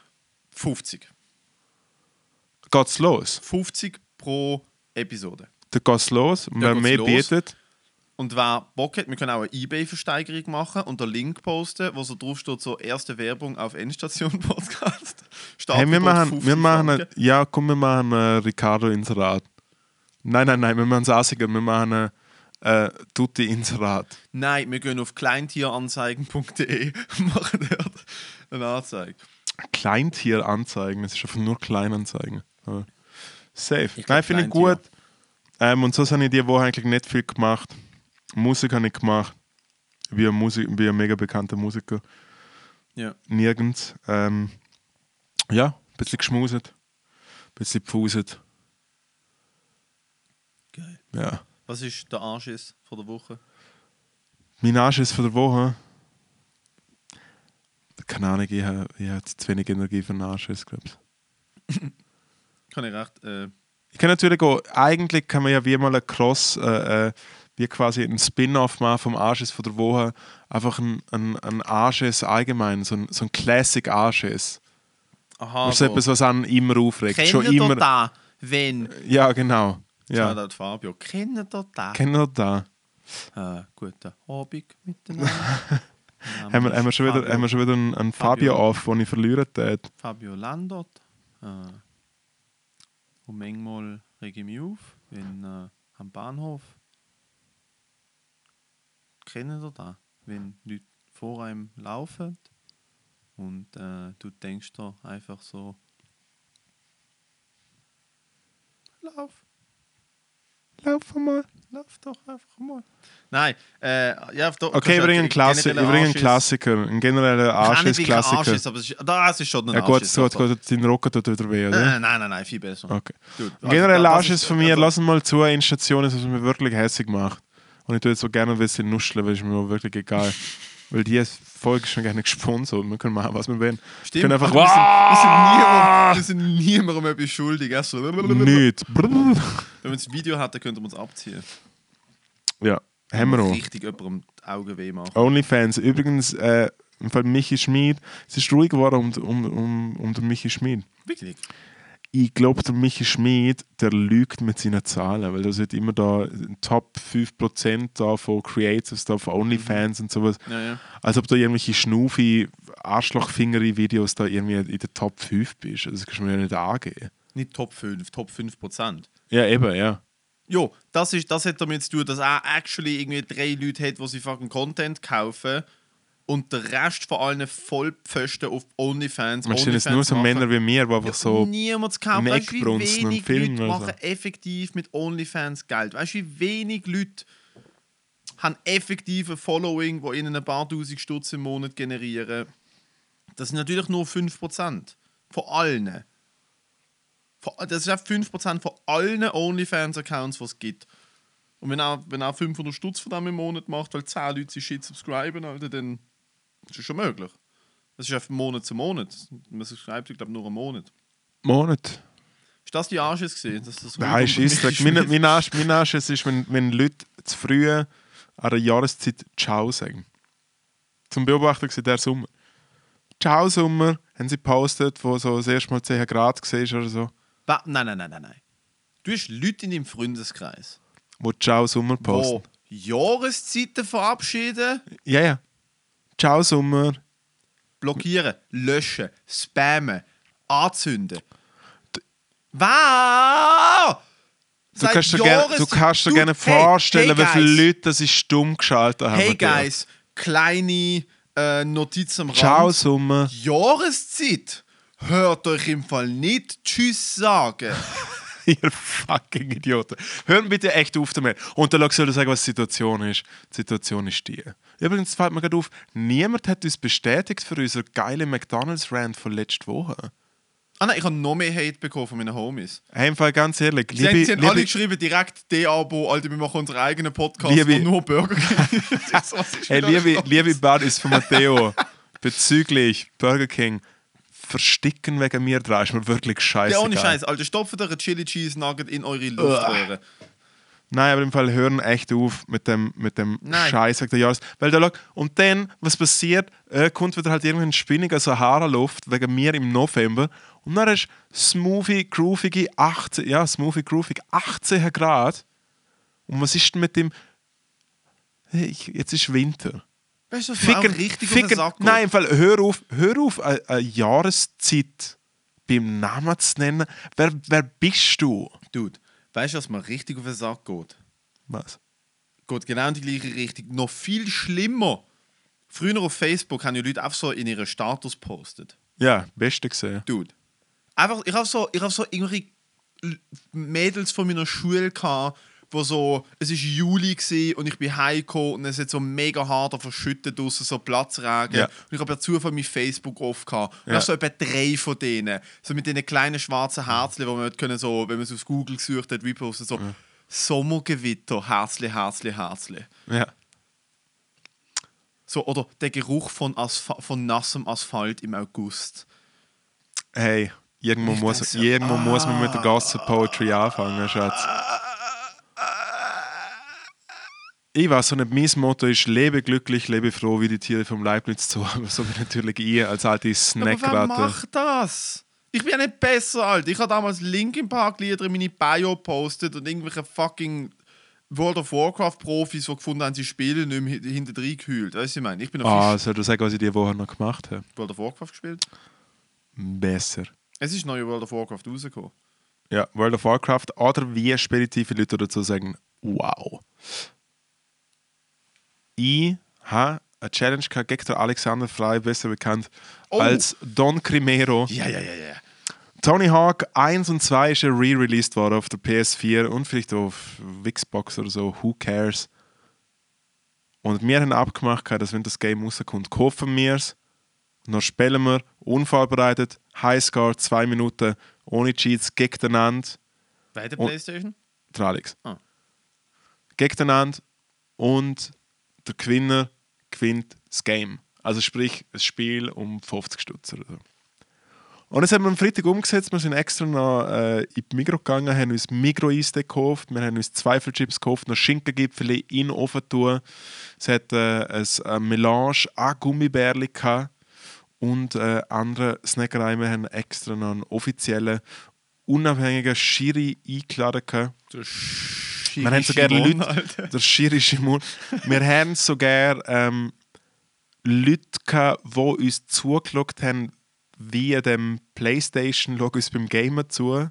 S2: 50.
S3: Geht's los?
S2: 50 pro Episode.
S3: Dann geht's los. Und wer mehr
S2: los.
S3: bietet,
S2: Und wer Bock hat, wir können auch eine Ebay-Versteigerung machen und einen Link posten, wo so drauf steht, so erste Werbung auf Endstation-Podcast. <laughs>
S3: hey, wir machen, wir machen,
S2: Franken.
S3: ja, komm, wir machen Ricardo Inserat. Nein, nein, nein, wir machen es. Wir machen äh, äh, Tutti Inserat.
S2: Nein, wir gehen auf kleintieranzeigen.de und <laughs> machen dort eine Anzeige.
S3: Kleintier anzeigen, es ist einfach nur Kleinanzeigen. Ja. Safe.
S2: glaub,
S3: Nein, finde ich gut. Ähm, und so habe ich die Woche eigentlich nicht viel gemacht. Musik habe ich gemacht. Wie ein, Musik, wie ein mega bekannter Musiker.
S2: Ja.
S3: Nirgends. Ähm, ja, ein bisschen geschmuset. Ein bisschen gepfuset.
S2: Geil.
S3: Ja.
S2: Was ist der Anschiss von der Woche?
S3: Mein Anschiss von der Woche. Keine Ahnung, ich habe, ich habe zu wenig Energie für einen Anschiss, glaube ich. <laughs>
S2: Kann ich recht. Äh,
S3: Ich kann natürlich auch, eigentlich kann man ja wie mal ein Cross, äh, äh, wie quasi ein Spin-off machen vom Anschiss von der Woche. Einfach ein, ein, ein Anschiss allgemein, so ein, so ein Classic Anschiss.
S2: aha.
S3: Das ist etwas, was einen immer aufregt. Schon
S2: Kennt ihr
S3: immer.
S2: da, wenn.
S3: Ja, genau. Ja.
S2: Shoutout Fabio. Kennt ihr da?
S3: Kennt ihr da?
S2: Äh, guten Abend miteinander. <laughs>
S3: Haben wir, haben wir schon wieder,
S2: Fabio,
S3: haben wir schon wieder einen, einen Fabio,
S2: Fabio.
S3: auf, den ich verlieren tät.
S2: Fabio Landot. Äh, und manchmal rege ich mich auf, wenn äh, am Bahnhof. Kennen ihr das? Wenn Leute vor einem laufen und äh, du denkst da einfach so: Lauf,
S3: Lauf mal.
S2: lauf doch einfach mal. Nein, äh, ja, doch.
S3: Okay, bringe einen, Klassi ich bringe einen
S2: Klassiker.
S3: Klassiker. Einen generellen Anschiss-Klassiker.
S2: Anschiss, aber es ist, das ist schon ein
S3: Ja gut,
S2: doch, doch.
S3: gut, dein Rücken tut wieder weh, oder?
S2: Äh, nein, nein, nein, viel besser.
S3: Okay.
S2: Dude,
S3: Ein genereller Anschiss
S2: ist-
S3: von mir,
S2: also-
S3: lass mal zu, eine Station ist, was mich wirklich hässlich macht. Und ich tue jetzt so gerne ein bisschen nuscheln, weil es mir wirklich egal. <laughs> weil die Folge ist schon gerne gesponsert. Wir können machen, was wir wollen.
S2: Stimmt,
S3: können einfach-
S2: aber wir, sind, wir, sind niemandem, wir sind niemandem etwas schuldig. Also,
S3: Nicht.
S2: Wenn wir das Video hatten, könnten wir uns abziehen.
S3: Ja, haben wir auch.
S2: Richtig jemandem die Augen weh machen.
S3: Onlyfans. Übrigens, äh, im Fall Michi Schmid. Es ist ruhig geworden um, um, um, um den Michi Schmid.
S2: Wirklich?
S3: Ich glaube, der Michi Schmid, der lügt mit seinen Zahlen, weil da sind immer da Top 5% da von Creators, da von Onlyfans und sowas.
S2: Ja, ja.
S3: Als ob da irgendwelche schnufi Arschlochfingeri-Videos da irgendwie in der Top 5 bist. Also, Das kannst du mir ja nicht angeben.
S2: Nicht Top 5, Top 5%.
S3: Ja, eben, ja.
S2: Jo, das, ist, das hat damit zu tun, dass er actually irgendwie drei Leute hat, die sie fucking Content kaufen und der Rest von allen Vollpfosten auf OnlyFans.
S3: Man sind jetzt nur so
S2: machen.
S3: Männer wie mir, die einfach so.
S2: Niemand wie
S3: Eckbrunsten und filmen
S2: Leute
S3: oder so.
S2: machen effektiv mit OnlyFans Geld? Weißt du, wie wenig Leute haben effektive Following, die ihnen ein paar tausend Stutz im Monat generieren? Das sind natürlich nur 5% von allen. Das ist auch 5% von allen OnlyFans-Accounts, die es gibt. Und wenn er, wenn er 500 Stutz von dem im Monat macht, weil 10 Leute sich shit subscriben, Alter, dann ist das schon möglich. Das ist von Monat zu Monat. Man subscribt, ich glaube, nur einen Monat.
S3: Monat.
S2: Ist das die Anschiss gesehen? Dass das
S3: Nein, ist <laughs>
S2: mich
S3: mein, mein, Arsch, mein Arsch ist, wenn, wenn Leute zu früh an einer Jahreszeit Ciao sagen. Zum Beobachten war der Sommer. Ciao Sommer, haben sie gepostet, wo so das erste Mal 10 Grad war oder so.
S2: Nein, nein, nein, nein, nein. Du hast Leute in deinem Freundeskreis,
S3: Wo Ciao Sommer posten.
S2: die Jahreszeiten verabschieden,
S3: Ja, ja. Ciao Sommer.
S2: blockieren, löschen, spammen, anzünden. Was?
S3: Du kannst dir gerne, du kannst dir gerne vorstellen, wie viele Leute das ist stumm geschaltet haben.
S2: Hey guys, kleine äh, Notiz am Rand.
S3: Ciao Sommer.
S2: Jahreszeit. Hört euch im Fall nicht Tschüss sagen. <laughs>
S3: Ihr fucking Idioten. Hören bitte echt auf damit. Und dann soll ich sagen, was die Situation ist. Die Situation ist die. Übrigens fällt mir gerade auf, niemand hat uns bestätigt für unsere geile McDonalds-Rand von letzter Woche.
S2: Ah nein, ich habe noch mehr Hate bekommen von meinen Homies.
S3: Hey, im Fall ganz ehrlich,
S2: Sie, haben,
S3: liebe,
S2: sie haben alle
S3: liebe,
S2: geschrieben, direkt D-Abo, Alter, wir machen unseren eigenen Podcast,
S3: Liebe-
S2: wo nur Burger King <laughs> ist.
S3: Hey, liebe, liebe Buddies von Matteo, bezüglich Burger King, versticken wegen mir dran, ist mir wirklich scheiße.
S2: Ja, ohne Scheiß, Alter, stopft eure Chili Cheese Nugget in eure Luftröhre.
S3: Nein, aber im Fall hören echt auf mit dem, mit dem
S2: Nein.
S3: Scheiß wegen der Jahres. Weil da und dann, was passiert, äh, kommt wieder halt irgendein spinniger Sahara-Luft wegen mir im November. Und dann ist smoothie, groovige 18, ja, smoothie, groovig 18 Grad. Und was ist denn mit dem. Hey, jetzt ist Winter.
S2: Weißt du, auch
S3: Ficken,
S2: richtig auf den
S3: ficken,
S2: Sack geht?
S3: nein, im Fall, hör auf, hör auf, eine, eine Jahreszeit beim Namen zu nennen. Wer, wer bist du?
S2: Dude, weißt du, was mir richtig auf den Sack geht?
S3: Was?
S2: geht genau in die gleiche Richtung. Noch viel schlimmer. Früher auf Facebook haben ja Leute einfach so in ihren Status postet.
S3: Ja, beste gesehen.
S2: Dude. Einfach, ich habe so, ich hab so irgendwelche Mädels von meiner Schule gehabt, wo so, es ist Juli und ich bin heimgekommen und es hat so mega hart verschüttet draussen, so Platzregen.
S3: Ja.
S2: Und ich habe per Zufall mein Facebook off gehabt. Und
S3: Ja.
S2: ja. so etwa drei von denen, so mit diesen kleinen schwarzen Herzchen, wo man können so, wenn man es auf Google gesucht hat, reposten, so Sommergewitter, Herzli, Herzli, Herzli.
S3: Ja.
S2: So, oder der Geruch von, Aspha von nassem Asphalt im August.
S3: Hey, irgendwo,
S2: Ich
S3: muss,
S2: so,
S3: irgendwo muss man mit der Gossip Poetry anfangen, Schatz. Ich weiß so nicht, mein Motto ist, lebe glücklich, lebe froh, wie die Tiere vom Leibniz zu, aber <laughs> so bin natürlich ich als alte
S2: Aber wer macht das? Ich bin ja nicht besser, Alter. Ich habe damals Linkin Park Lieder in meine Bio gepostet und irgendwelche fucking World of Warcraft Profis, die gefunden haben, sie spielen, nicht mehr hin- hinter drin gekühlt. Weißt du, ich meine? Ich bin
S3: Ah, soll du sagen, was ich die Woche noch gemacht habe?
S2: World of Warcraft gespielt.
S3: Besser.
S2: Es ist neue World of Warcraft rausgekommen.
S3: Ja, World of Warcraft oder wie speditive Leute dazu sagen, wow. Ich habe eine Challenge gehabt gegen Alexander Frey, besser bekannt
S2: Oh.
S3: als Don Crimero.
S2: Ja, ja, ja, ja.
S3: Tony Hawk 1 und 2 ist ja re-released worden auf der PS4 und vielleicht auf Xbox oder so, who cares. Und wir haben abgemacht, dass wenn das Game rauskommt, kaufen wir es, dann spielen wir unvorbereitet, Highscore, zwei Minuten, ohne Cheats, gegeneinander,
S2: Bei der
S3: Und-
S2: Playstation?
S3: der Alex.
S2: Ah.
S3: Gegeneinander und der Gewinner gewinnt das Game. Also sprich, ein Spiel um 50 Stutz so. Und das haben wir am Freitag umgesetzt. Wir sind extra noch äh, in die Migros gegangen, haben uns migro eistee gekauft, wir haben uns Zweifelchips gekauft, noch Schinkengipfel in den Ofen tun. Es hat äh, ein, Melange an Gummibärli und äh, andere. Wir haben extra noch einen offiziellen, unabhängigen Schiri eingeladen gehabt.
S2: Der
S3: Wir haben so gerne Leute,
S2: Alter.
S3: der schirische Mund. Wir haben so gerne ähm, Leute gehabt, die uns zugeschaut haben, wie dem Playstation, schauen uns beim Gamen zu.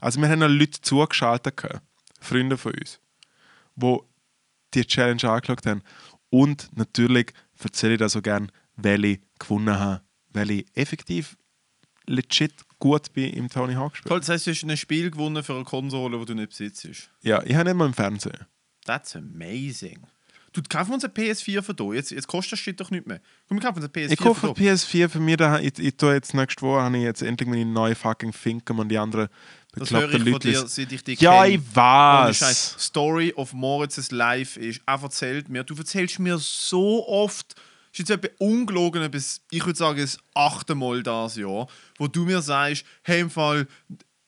S3: Also wir haben auch Leute zugeschaltet, gehabt, Freunde von uns, die die Challenge angeschaut haben. Und natürlich erzähle ich da so gerne, welche gewonnen habe, weil ich effektiv legit gut bin im Tony Hawk Spiel.
S2: Toll, das heißt, du hast ein Spiel gewonnen für eine Konsole, die du nicht besitzt.
S3: Ja, ich habe nicht mal im Fernsehen.
S2: That's amazing. Du, wir uns eine PS4 für da. Jetzt, jetzt kostet das Shit doch nicht mehr. Komm, wir kaufen uns eine PS4
S3: Ich kaufe eine
S2: da.
S3: PS4 für mich. Da, ich, ich tue jetzt nächste Woche habe ich jetzt endlich meine neue fucking Finken und die anderen
S2: Das höre
S3: bekloppten
S2: ich von dir,
S3: Leute.
S2: seit ich dich
S3: Ja,
S2: kenne.
S3: ich weiß.
S2: Story of Moritz's Life ist, er erzählt mir, du erzählst mir so oft, ist jetzt etwa ungelogen, bis, ich würde sagen, das achte Mal das Jahr, wo du mir sagst, hey, im Fall,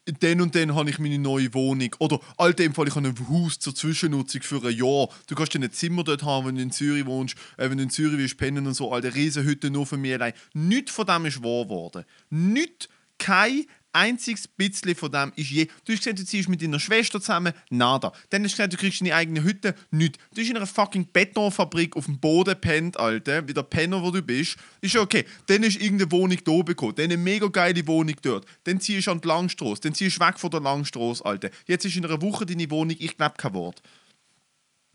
S2: den und den habe ich meine neue Wohnung. Oder, Alter, im Fall, ich habe ein Haus zur Zwischennutzung für ein Jahr. Du kannst ein Zimmer dort haben, wenn du in Zürich wohnst, äh, wenn du in Zürich willst pennen und so, alte Riesenhütte nur für mich allein. Nichts von dem ist wahr geworden. Nichts, kein einziges bisschen von dem ist je. Du hast gesagt, du ziehst mit deiner Schwester zusammen, nada. Dann hast du gesagt, du kriegst deine eigene Hütte, nichts. Du bist in einer fucking Betonfabrik auf dem Boden pennt, Alter, wie der Penner, wo du bist. Ist ja okay. Dann ist irgendeine Wohnung da bekommen, dann eine mega geile Wohnung dort. Dann ziehst du an die Langstrasse, dann ziehst du weg von der Langstrasse, Alter. Jetzt ist in einer Woche deine Wohnung, ich glaube kein Wort.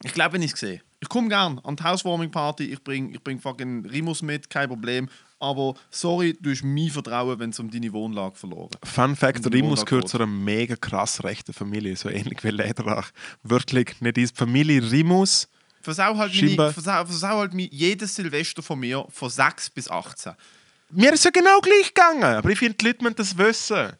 S2: Ich glaube, wenn ich es sehe. Ich komme gern an die Housewarming-Party, ich bring, ich bring fucking Rimus mit, kein Problem. Aber sorry, du hast mein Vertrauen, wenn es um deine Wohnlage verloren.
S3: Fun Fact:
S2: Und
S3: Rimus gehört
S2: geht.
S3: zu einer mega krass rechten Familie, so ähnlich wie Lederach. Wirklich, nicht die Familie Rimus.
S2: Versau halt, meine, versau, versau halt mir jedes Silvester von mir von 6 bis 18.
S3: Mir ist ja genau gleich gegangen, aber ich finde, die Leute müssen das wissen.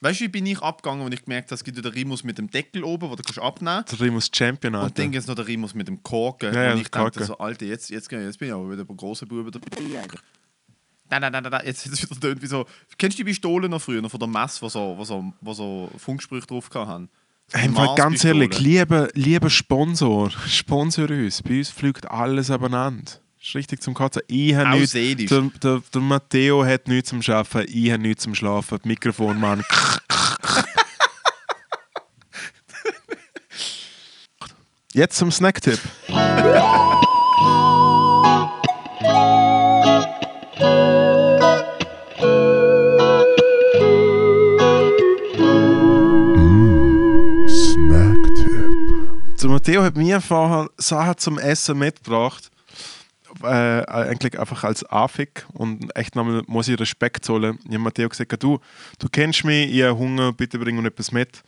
S2: Weißt du, wie bin ich abgegangen, wenn ich gemerkt habe, es gibt ja den Rimus mit dem Deckel oben, wo du kannst abnehmen
S3: Der Rimus Champion,
S2: Und
S3: Alter.
S2: dann gibt es noch den Rimus mit dem Korken.
S3: Ja, ja,
S2: und ich dachte
S3: Korken.
S2: so, Alter, jetzt, jetzt, jetzt bin ich aber wieder ein großer Buben. Da, da, da, da, da, jetzt jetzt wieder tönt wie so. Kennst du die Pistolen noch früher, noch von der Mess, wo so, wo so, wo so Funksprüche drauf haben?
S3: Einfach ganz ehrlich, lieber, lieber Sponsor, sponsor uns. Bei uns fliegt alles abeinander. Das ist richtig zum Kotzen. Ich habe nichts, der, der, der Matteo hat nichts zum Arbeiten, ich habe nichts zum Schlafen. Die Mikrofonmann. <laughs> Jetzt zum Snacktipp. <laughs> Matteo hat mir vorher Sachen zum Essen mitgebracht. Äh, eigentlich einfach als Afik und echt nochmal muss ich Respekt zollen. Ich habe Matteo gesagt, du, du kennst mich, ich habe Hunger, bitte bring mir etwas mit.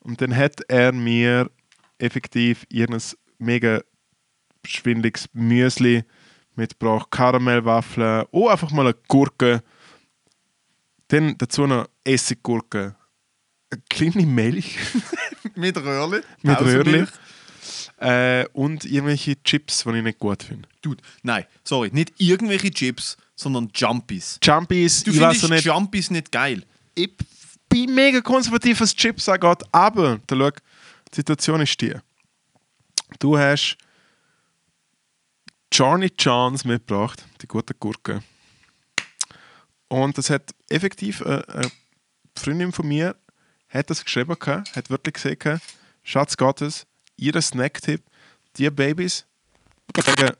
S3: Und dann hat er mir effektiv irgendein mega schwindliges Müsli mitgebracht, Karamellwaffeln, oh, einfach mal eine Gurke. Dann dazu noch Essiggurke, eine kleine Milch <laughs>
S2: Mit Röhrli.
S3: mit. Röhrli äh, und irgendwelche Chips, die ich nicht gut finde.
S2: Dude, nein, sorry, nicht irgendwelche Chips, sondern Jumpies.
S3: Jumpies,
S2: Du
S3: ich weiß
S2: findest
S3: auch nicht.
S2: Jumpies nicht geil.
S3: ich bin mega konservativ, was Chips angeht, aber da schau, die Situation ist die. Du hast Johnny Johns mitgebracht, die gute Gurke. Und das hat effektiv äh, eine Freundin von mir hat das geschrieben, gehabt, hat wirklich gehabt, Schatz Gottes, ihr Snacktipp, die Babys, sagen,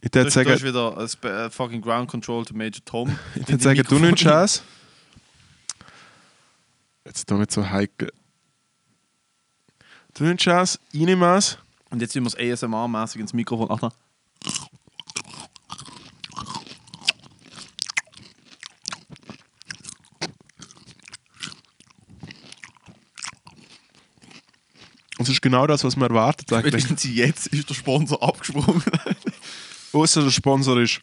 S3: ich würde sagen,
S2: du hast wieder ein äh, fucking Ground Control to Major Tom. <laughs>
S3: Ich würde sagen, du nimmst es. <laughs> Jetzt doch nicht so heikel. Du nimmst es, ich nehme es.
S2: Und jetzt sind wir es ASMR-mäßig ins Mikrofon. Ach,
S3: Und es ist genau das, was man erwartet.
S2: Spätestens jetzt ist der Sponsor abgesprungen.
S3: Außer der Sponsor ist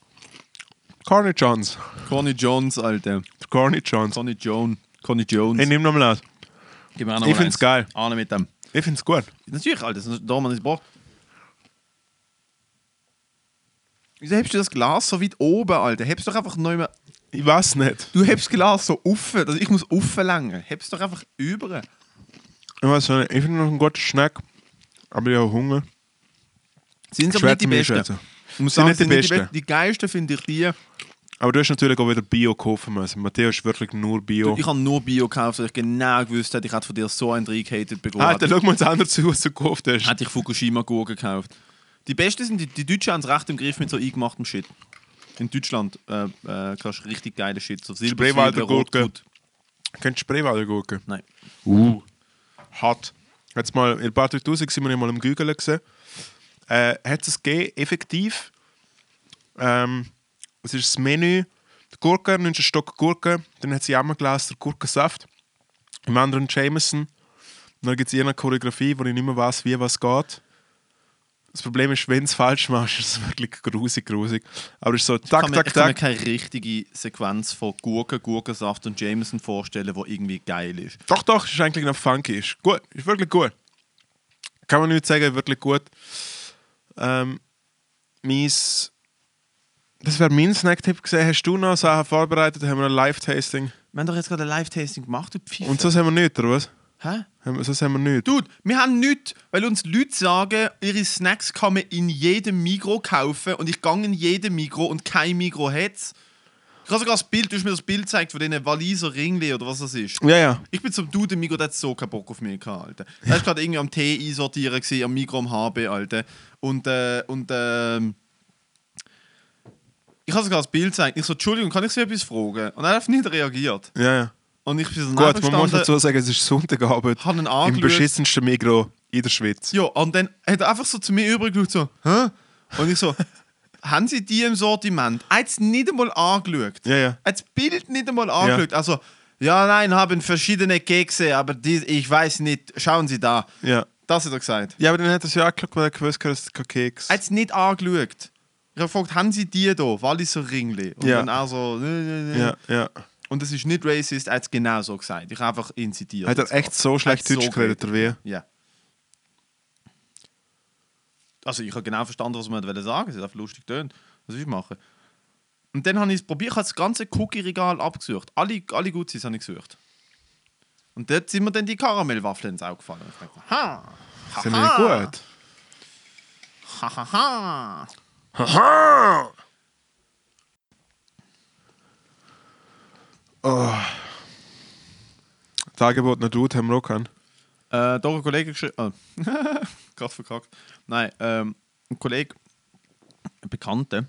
S3: Carney Johns.
S2: Connie Jones, Alter.
S3: Carney Johns.
S2: Connie Jones. Connie Jones.
S3: Ich nehme nochmal aus.
S2: Gib mir auch noch
S3: ich find's
S2: eins.
S3: geil.
S2: Ahne mit dem.
S3: Ich finde es gut.
S2: Natürlich, Alter. Das da man es braucht. Wieso hebst du das Glas so weit oben, Alter? Hebst doch einfach neu mehr.
S3: Ich weiß nicht.
S2: Du hebst das Glas so offen. Also ich muss offen langen. Hebst doch einfach über.
S3: Ich weiß nicht. Ich finde noch einen guten Snack. Aber ich habe Hunger.
S2: Sind aber nicht die besten. Ich muss
S3: Sind
S2: sagen, sind nicht die,
S3: besten.
S2: Be- die geilsten finde ich die.
S3: Aber du hast natürlich auch wieder Bio kaufen müssen. Matteo ist wirklich nur Bio.
S2: Ich habe nur Bio gekauft, weil ich genau gewusst hätte, ich hätte von dir so einen reingehatet bekommen.
S3: Alter, schau mal das andere zu, was du gekauft hast.
S2: hätte ich Fukushima-Gurken gekauft. Die besten sind, die, die Deutschen haben es recht im Griff mit so eingemachtem Shit. In Deutschland äh, äh, kannst du richtig geile Shit. So Silber,
S3: Spreewalder
S2: Silber,
S3: Gurke.
S2: Rotgut.
S3: Kennst du Spreewalder Gurke?
S2: Nein.
S3: Uh. Hat. Jetzt mal, in paar 3000 sind wir mal im Gügeln gesehen. Äh, hat es gegeben, effektiv. Ähm, es ist das Menü. Die Gurke, nimmst einen Stock Gurke, dann hat sie einmal Glas der Gurkensaft. Im anderen Jameson. Dann gibt es eine Choreografie, wo ich nicht mehr weiß, wie was geht. Das Problem ist, wenn du es falsch machst, ist es wirklich grusig, grusig. Aber es ist so, tak,
S2: mir,
S3: tak,
S2: ich kann mir
S3: tak.
S2: keine richtige Sequenz von Gurken, Gurkensaft und Jameson vorstellen, die irgendwie geil ist.
S3: Doch, doch, ist eigentlich noch funky. Ist gut, ist wirklich gut. Kann man nicht sagen, wirklich gut. Ähm, mies. Das wäre mein Snack-Tipp gesehen. Hast du noch Sachen vorbereitet? Haben wir ein Live-Tasting?
S2: Wir haben doch jetzt gerade ein Live-Tasting gemacht, du Pfeife.
S3: Und so haben wir nicht, oder was?
S2: Hä?
S3: So haben wir nicht.
S2: Dude, wir haben nichts, weil uns Leute sagen, ihre Snacks kann man in jedem Migro kaufen und ich gehe in jedem Migro und kein Migro hat es. Ich habe sogar das Bild, du hast mir das Bild gezeigt von diesen Waliser Ringli oder was das ist.
S3: Ja, ja.
S2: Ich bin zum Dude im Migro, der hat so keinen Bock auf mich gehabt, Alter. Er war gerade irgendwie am Tee einsortieren, gewesen, am Migro am HB, Alter. Und, äh, und, ähm... Ich habe sogar das Bild gezeigt. Ich so, Entschuldigung, kann ich Sie etwas fragen? Und er hat nicht reagiert.
S3: ja, ja.
S2: Und ich bin so
S3: Gut, man muss dazu sagen, es ist Sonntagabend im beschissensten Migro in der Schweiz.
S2: Ja, und dann hat er einfach so zu mir übergeschaut, so, hä? Und ich so, <laughs> haben Sie die im Sortiment? Er hat es nicht einmal angeschaut.
S3: Ja, ja.
S2: Er hat das Bild nicht einmal angeschaut. Also, ja, nein, haben verschiedene Kekse, aber die, ich weiß nicht, schauen Sie da.
S3: Ja.
S2: Das hat er gesagt.
S3: Ja, aber dann hat er es ja angeschaut, weil er gewusst hat, dass es kein Keks
S2: Er hat es nicht angeschaut. Ich habe gefragt, haben Sie die da? Walliser Ringli. Und
S3: Ja.
S2: dann auch so, nö, nö, nö.
S3: Ja, ja.
S2: Und das ist nicht racist, er hat es genau so gesagt. Ich habe einfach ihn zitiert.
S3: Hat er echt so schlecht Deutsch
S2: so
S3: geredet, oder wie?
S2: Ja. Also ich habe genau verstanden, was man wollte sagen. Es hat einfach lustig tönt. Was will ich machen? Und dann habe ich es probiert, ich habe das ganze Cookie-Regal abgesucht. Alle, alle Gutsis habe ich gesucht. Und dort sind mir dann die Karamellwaffeln ins Auge gefallen. Und ich dachte, ha!
S3: Sind wir gut?
S2: Ha, ha, ha.
S3: Haha! Oh. Nach Dude haben wir auch gehabt.
S2: Äh, hat ein Kollege geschrieben. <laughs> Oh. Gerade verkackt. Nein, ähm, ein Kollege, ein Bekannter,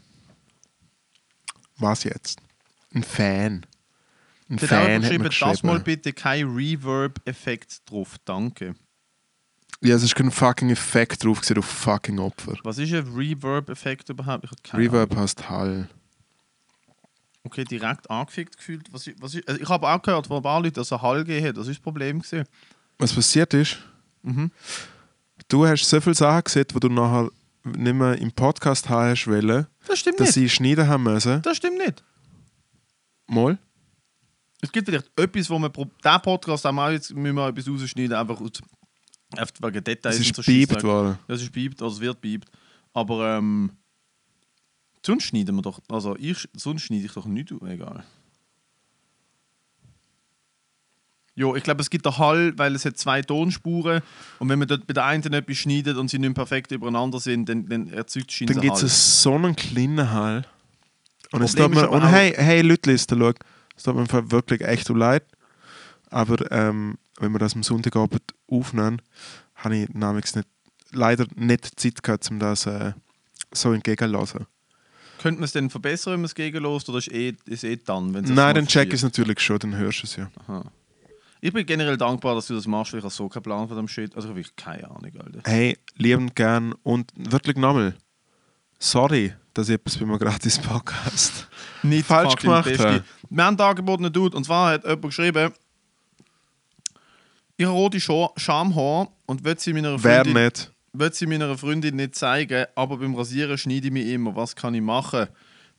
S3: Was jetzt? Ein Fan. Ein
S2: der
S3: Fan hat
S2: geschrieben,
S3: mir
S2: das mal
S3: geschrieben.
S2: bitte kein Reverb-Effekt drauf, danke.
S3: Ja, es ist kein fucking Effekt drauf gewesen auf fucking Opfer.
S2: Was ist ein Reverb-Effekt überhaupt? Ich keine
S3: Reverb heißt Hall.
S2: Okay, direkt angefickt gefühlt. Was, was ist, also ich habe auch gehört von ein paar Leuten, dass er Hall gegeben hat. Das ist das Problem. Gewesen.
S3: Was passiert ist,
S2: Mhm.
S3: du hast so viele Sachen gesehen, die du nachher nicht mehr im Podcast haben hast wollen,
S2: Das stimmt
S3: dass
S2: nicht.
S3: sie schneiden haben müssen.
S2: Das stimmt nicht.
S3: Mal.
S2: Es gibt vielleicht etwas, wo pro diesen Podcast haben wir auch jetzt müssen wir etwas rausschneiden, einfach aus, wegen Details
S3: Es ist
S2: so Scheissdreck.
S3: worden.
S2: Ja, es ist piept, also es wird piept. Aber ähm, sonst schneiden wir doch, also ich, sonst schneide ich doch nichts, auf, egal. Jo, ich glaube, es gibt einen Hall, weil es hat zwei Tonspuren und wenn man dort bei der einen etwas schneidet und sie nicht perfekt übereinander sind, dann, dann erzeugt es
S3: Dann gibt es so einen kleinen Hall. Und es tut mir, und hey, hey Leute, es tut mir Fall wirklich echt so leid. Aber ähm, wenn wir das am Sonntagabend aufnehmen, habe ich namens nicht, leider nicht Zeit gehabt, um das äh, so entgegenzulassen.
S2: Könnte man es denn verbessern, wenn man es gegenlässt oder ist eh, ist eh dann? Wenn
S3: Nein, dann check ich es natürlich schon, dann hörst du es ja.
S2: Aha. Ich bin generell dankbar, dass du das machst, weil ich habe so keinen Plan von dem Shit. Also ich habe wirklich keine Ahnung, Alter.
S3: Hey, liebend gern und wirklich nochmal, sorry, dass ich etwas bei mir gratis <laughs> Podcast.
S2: Nicht
S3: falsch gemacht habe.
S2: Wir haben da angeboten, Dude, und zwar hat jemand geschrieben, ich habe rote Scha- Schamhaar und will sie meiner
S3: Wer
S2: Freundin,
S3: nicht?
S2: Will sie meiner Freundin nicht zeigen, aber beim Rasieren schneide ich mich immer. Was kann ich machen?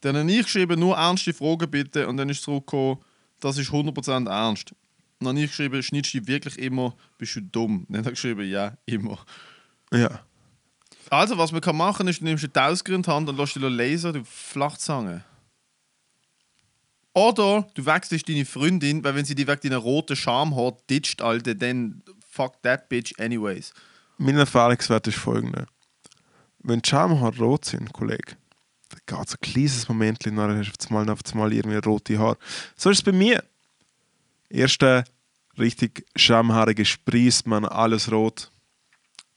S2: Dann habe ich geschrieben, nur ernste Fragen bitte und dann ist zurückgekommen, das ist 100% ernst. Dann habe ich geschrieben, schneidest du dich wirklich immer, bist du dumm? Dann hat er geschrieben, ja, immer.
S3: Ja.
S2: Also, was man kann machen ist, du nimmst eine Tausger in die Hand und lässt dich laser, du Flachzange. Oder du wechselst deine Freundin, weil wenn sie die wegen deiner roten Scham hat, ditcht, Alter, dann fuck that bitch anyways.
S3: Mein Erfahrungswert ist folgender. Wenn die Schamhaare rot sind, Kollege, dann geht so ein kleines Moment und dann hast du auf einmal, auf einmal irgendwie rote Haare. So ist es bei mir. Erste richtig schamhaarige Sprießt man alles rot.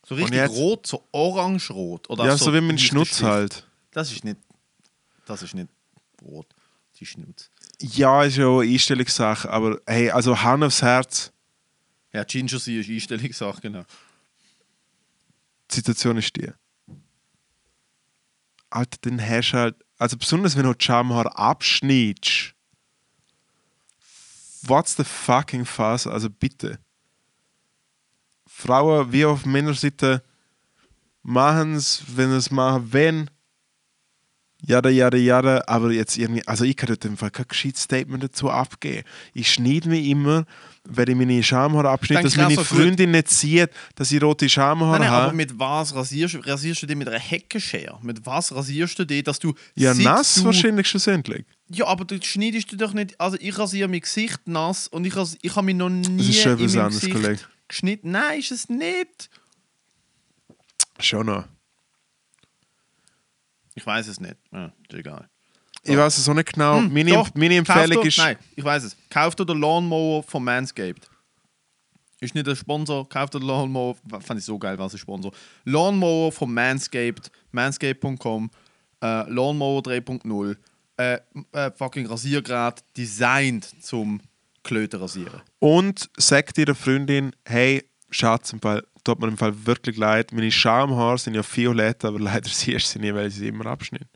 S2: So richtig
S3: jetzt?
S2: rot, so orange-rot. Oder
S3: ja, so, wie mein. Schnutz halt.
S2: Das ist nicht, das ist nicht rot, die Schnutz.
S3: Ja, ist ja auch eine Einstellungssache, aber hey, also Hand aufs Herz,
S2: Ja, Ginger ist Einstellungssache, genau.
S3: Situation ist die. Alter, den hast du halt, also besonders wenn du die Schamhaare abschneidest. What's the fucking fuss? Also bitte. Frauen wie auf Männerseite machen es, wenn es machen, wenn. Jada, jada, jada. Aber jetzt irgendwie, also ich kann dort im Fall kein gescheites Statement dazu abgeben. Ich schneide mich immer, wenn ich meine Schamhaare abschneide, dass meine
S2: so?
S3: Freundin nicht sieht, dass ich rote Schamhaare
S2: Nein, nein, aber
S3: habe.
S2: mit was rasierst du? Rasierst du dich mit einer Heckenschere? Mit was rasierst du dich, dass du.
S3: Ja, nass
S2: du,
S3: wahrscheinlich schlussendlich.
S2: Ja, aber du schneidest du doch nicht. Also, ich rasiere mein Gesicht nass und ich, ich habe mich noch nie
S3: Das ist schon
S2: in meinem
S3: anderes,
S2: Gesicht
S3: Kollege.
S2: geschnitten. Nein, ist es nicht.
S3: Schon noch.
S2: Ich weiß es nicht. Ja, ist egal.
S3: Ich weiß es auch nicht genau.
S2: Hm,
S3: meine,
S2: doch.
S3: meine Empfehlung
S2: Kauft
S3: ist.
S2: Nein, ich weiß es. Kauft ihr den Lawnmower von Manscaped. Ist nicht ein Sponsor. Kauft ihr den Lawnmower. Fand ich so geil, was ein Sponsor. Lawnmower von Manscaped. Manscaped.com. Äh, Lawnmower 3.0. Äh, äh, fucking Rasiergerät designed zum Klöten rasieren.
S3: Und sagt ihrer Freundin, hey, Schatz, im Fall, tut mir im Fall wirklich leid. Meine Schamhaare sind ja violett, aber leider <laughs> siehst du sie nicht, weil ich sie immer abschneide.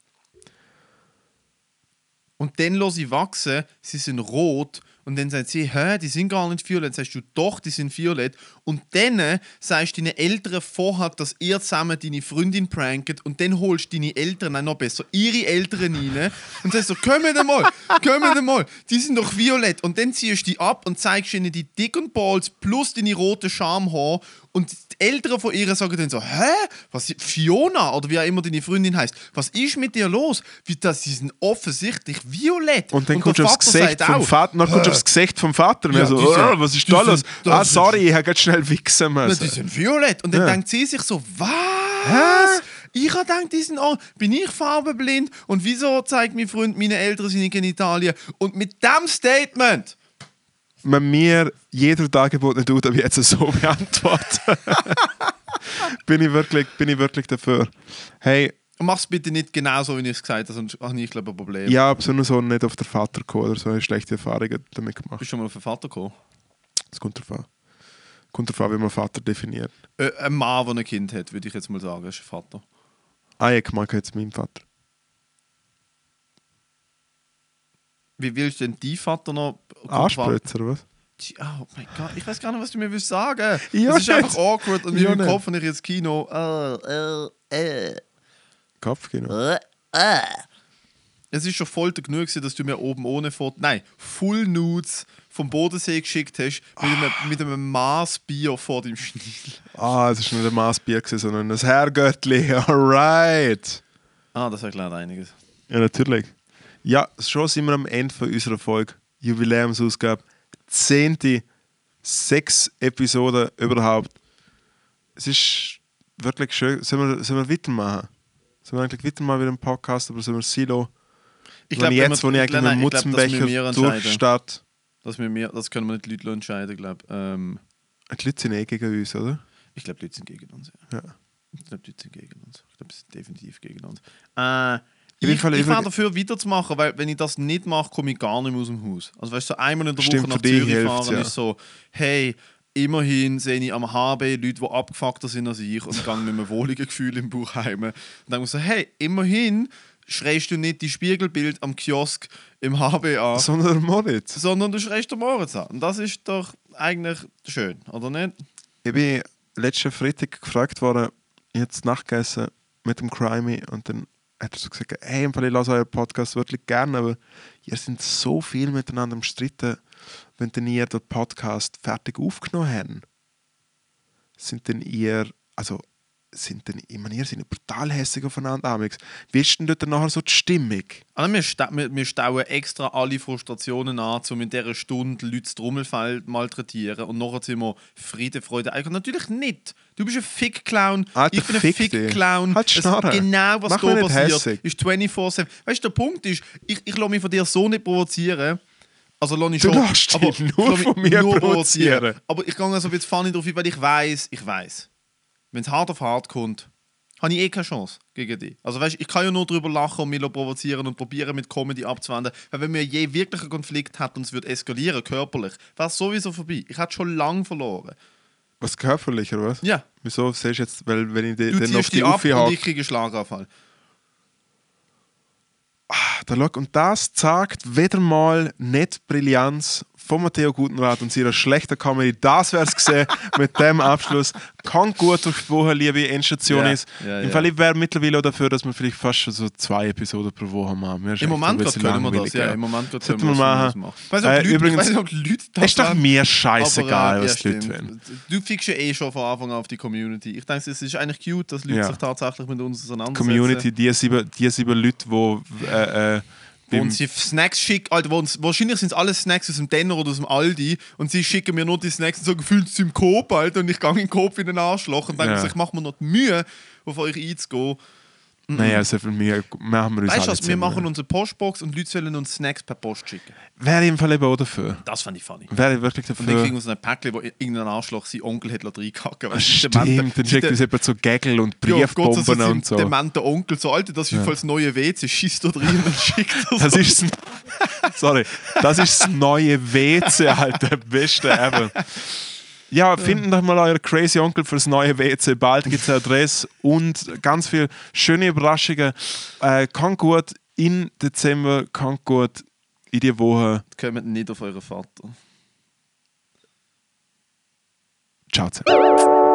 S2: Und dann lasse ich wachsen, sie sind rot. Und dann sagt sie, hä, die sind gar nicht violett. Dann sagst du, doch, die sind violett. Und dann sagst du deinen Eltern vorher, dass ihr zusammen deine Freundin prankt. Und dann holst du deine Eltern, nein, noch besser, ihre Eltern rein. Und sagst so, komm mal, komm mal, die sind doch violett. Und dann ziehst du die ab und zeigst ihnen die Dick und Balls plus deine roten Schamhaare. Und die Eltern von ihr sagen dann so, hä? Was, Fiona oder wie auch immer deine Freundin heißt, was ist mit dir los? Wie das, sind offensichtlich violett.
S3: Und dann
S2: der
S3: kommst du aufs Gesicht vom Vater, dann kommst du aufs Gesicht vom Vater und
S2: Ja,
S3: so,
S2: sind-
S3: oh, was ist da los?
S2: das
S3: Ah,
S2: ist-
S3: sorry, ich habe ganz schnell wichsen
S2: Na,
S3: müssen.
S2: die sind violett. Und dann
S3: Ja.
S2: denkt sie sich so, was? Ich habe gedacht, die sind auch, bin ich farbenblind? Und wieso zeigt mein Freund meine Eltern seine Genitalien? Und mit dem Statement
S3: Wenn mir jeder Angebot nicht tut, aber jetzt so <laughs> beantworten, <laughs> bin, ich wirklich, bin ich wirklich dafür. Hey,
S2: mach's bitte nicht genau so, wie ich es gesagt habe, sonst habe ich, glaube ich, ein Problem.
S3: ja, besonders so nicht auf der Vater gekommen oder so, habe ich schlechte Erfahrungen damit gemacht.
S2: Bist du schon mal auf den Vater gekommen?
S3: Das kommt drauf an. Kommt darauf an, wie man Vater definiert.
S2: Äh, ein Mann, der ein Kind hat, würde ich jetzt mal sagen, ist ein Vater.
S3: Ah, ich mag jetzt meinen Vater.
S2: Wie willst du denn die Vater noch...
S3: Anspritzer, oder was?
S2: Oh mein Gott, ich weiß gar nicht, was du mir willst sagen.
S3: Ja,
S2: das ist einfach awkward und in meinem
S3: nicht.
S2: Kopf habe ich jetzt Kino. Äh, äh, äh,
S3: Kopfkino.
S2: äh, äh. Es ist schon voll genug, gewesen, dass du mir oben ohne Foto, nein, Full Nudes vom Bodensee geschickt hast mit einem, mit einem Maß Bier vor dem Schniedel.
S3: Ah, es war nicht ein Maßbier, gewesen, sondern ein Herrgöttli. Alright.
S2: Ah, das erklärt einiges.
S3: Ja, natürlich. Ja, schon sind wir am Ende von unserer Folge. Jubiläumsausgabe. Zehnte, sechs Episoden überhaupt. Es ist wirklich schön. Sollen wir, sollen wir weitermachen? Sollen wir eigentlich weitermachen mit dem Podcast, aber sollen wir Silo?
S2: Ich glaube,
S3: jetzt, wo ich eigentlich mit dem Mutzenbecher durchstarte.
S2: Das, wir das können wir nicht die Leute entscheiden, glaube ähm,
S3: Die Leute sind eh gegen uns, oder?
S2: ich. glaube, die Leute sind gegen uns. Ja.
S3: Ja.
S2: Ich glaube, die Leute sind gegen uns. Ich glaube, sie sind definitiv gegen uns. Äh, Ich,
S3: Fall
S2: ich wäre dafür weiterzumachen, weil wenn ich das nicht mache, komme ich gar nicht mehr aus dem Haus. Also weißt du, so einmal in der
S3: Stimmt,
S2: Woche nach Zürich fahren
S3: ja.
S2: ist so, hey, immerhin sehe ich am HB Leute, die abgefuckter sind als ich und gehe mit einem wohligen Gefühl im Bauch heim. Und dann muss ich so, hey, immerhin schreist du nicht die Spiegelbild am Kiosk im HB an,
S3: Sondern der Moritz.
S2: sondern du schreist den Moritz an. Und das ist doch eigentlich schön, oder nicht?
S3: Ich bin letzten Freitag gefragt worden, jetzt nachgegessen mit dem Crimey und dann hat er so gesagt, hey, im Fall, ich lasse euren Podcast wirklich gerne, aber ihr sind so viel miteinander im Stritten, wenn denn ihr den Podcast fertig aufgenommen habt. Sind denn ihr, also sind denn, ich meine, ihr seid brutal hässlich aufeinander amigs. Wie ist denn dort dann nachher so die Stimmung?
S2: Also wir, sta wir, wir stauen extra alle Frustrationen an, um in dieser Stunde Leute das Trommelfell malträtieren und nachher sind wir Friede, Freude. Eigentlich natürlich nicht. Du bist ein Fick-Clown, ich bin ein
S3: fick dich.
S2: Fick-Clown.
S3: Halt.
S2: Genau, was
S3: Mach
S2: da passiert,
S3: hässig.
S2: ist 24-7. Weißt du, der Punkt ist, ich, ich lasse mich von dir so nicht provozieren. Also lass ich
S3: Du
S2: schon,
S3: lässt dich
S2: aber
S3: nur
S2: ich lass mich
S3: von mir
S2: nur
S3: provozieren.
S2: Aber ich gehe also ein bisschen funny drauf ein, weil ich weiß, ich weiß, wenn es hart auf hart kommt, habe ich eh keine Chance gegen dich. Also weißt, ich kann ja nur darüber lachen und mich provozieren und probieren mit Comedy abzuwenden. Weil wenn wir je wirklich einen Konflikt hat und es wird eskalieren, körperlich, wäre es sowieso vorbei. Ich hätte schon lange verloren.
S3: Was körperlich, oder was?
S2: Ja,
S3: Wieso siehst du jetzt, weil wenn ich den,
S2: du
S3: den auf die
S2: ab
S3: Uffi
S2: und
S3: hake,
S2: ich kriege Schlaganfall.
S3: Da schau, und das zeigt wieder mal nicht die Brillanz von Matteo Gutenrat und seiner schlechten Comedy. Das wär's gesehen mit dem Abschluss. Kann gut durchgesprochen, liebe Endstation
S2: Ja,
S3: ist.
S2: ja,
S3: Im
S2: ja.
S3: Fall, ich wäre mittlerweile auch dafür, dass wir vielleicht fast schon so zwei Episoden pro Woche ist
S2: Im Moment können wir das. Ja, im Moment können wir das
S3: machen.
S2: Ich weiß nicht, ob
S3: Äh, übrigens-
S2: ich weiß nicht, ob Leute das
S3: Ist doch mir scheißegal,
S2: Aber, äh,
S3: was die Leute wollen.
S2: Du fickst ja eh schon von Anfang an auf die Community. Ich denke, es ist eigentlich cute, dass Leute
S3: Ja.
S2: sich tatsächlich mit uns auseinandersetzen.
S3: Community, die sieben, die sieben Leute, die äh, äh,
S2: Wo uns die Snacks schicken, Alter, wo uns, wahrscheinlich sind es alle Snacks aus dem Denner oder aus dem Aldi und sie schicken mir nur die Snacks und sagen, fühlst du im Coop, Alter, und ich gehe in den Coop in den Arschloch und denke,
S3: Ja.
S2: ich mache mir noch die Mühe, auf euch einzugehen.
S3: Naja, so viel mehr machen wir uns
S2: Weißt du was, wir machen
S3: zusammen.
S2: unsere Postbox und Leute sollen uns Snacks per Post schicken.
S3: Wäre ich im Fall eben auch dafür.
S2: Das fand ich funny.
S3: Wäre ich wirklich
S2: Und dann
S3: dafür.
S2: kriegen wir so ein Päckchen, wo irgendein Arschloch sein Onkel hat reingekacken.
S3: Ah, Stimmt, dann schickt uns jemand so Gagel und
S2: Ja, Gott,
S3: Briefbomben und so.
S2: dementer Onkel, so Alter, das ist ja. das neue WC, schießt da drin und schickt das.
S3: Das ist das, <laughs> sorry, das ist das neue WC, Alter, beste ever. Ja, finden doch mal euren Crazy Onkel fürs neue WC. Bald gibt es eine Adresse und ganz viele schöne Überraschungen. Äh, kann gut in Dezember, kann gut in die Woche.
S2: Kommt nicht auf euren Vater.
S3: Ciao zusammen.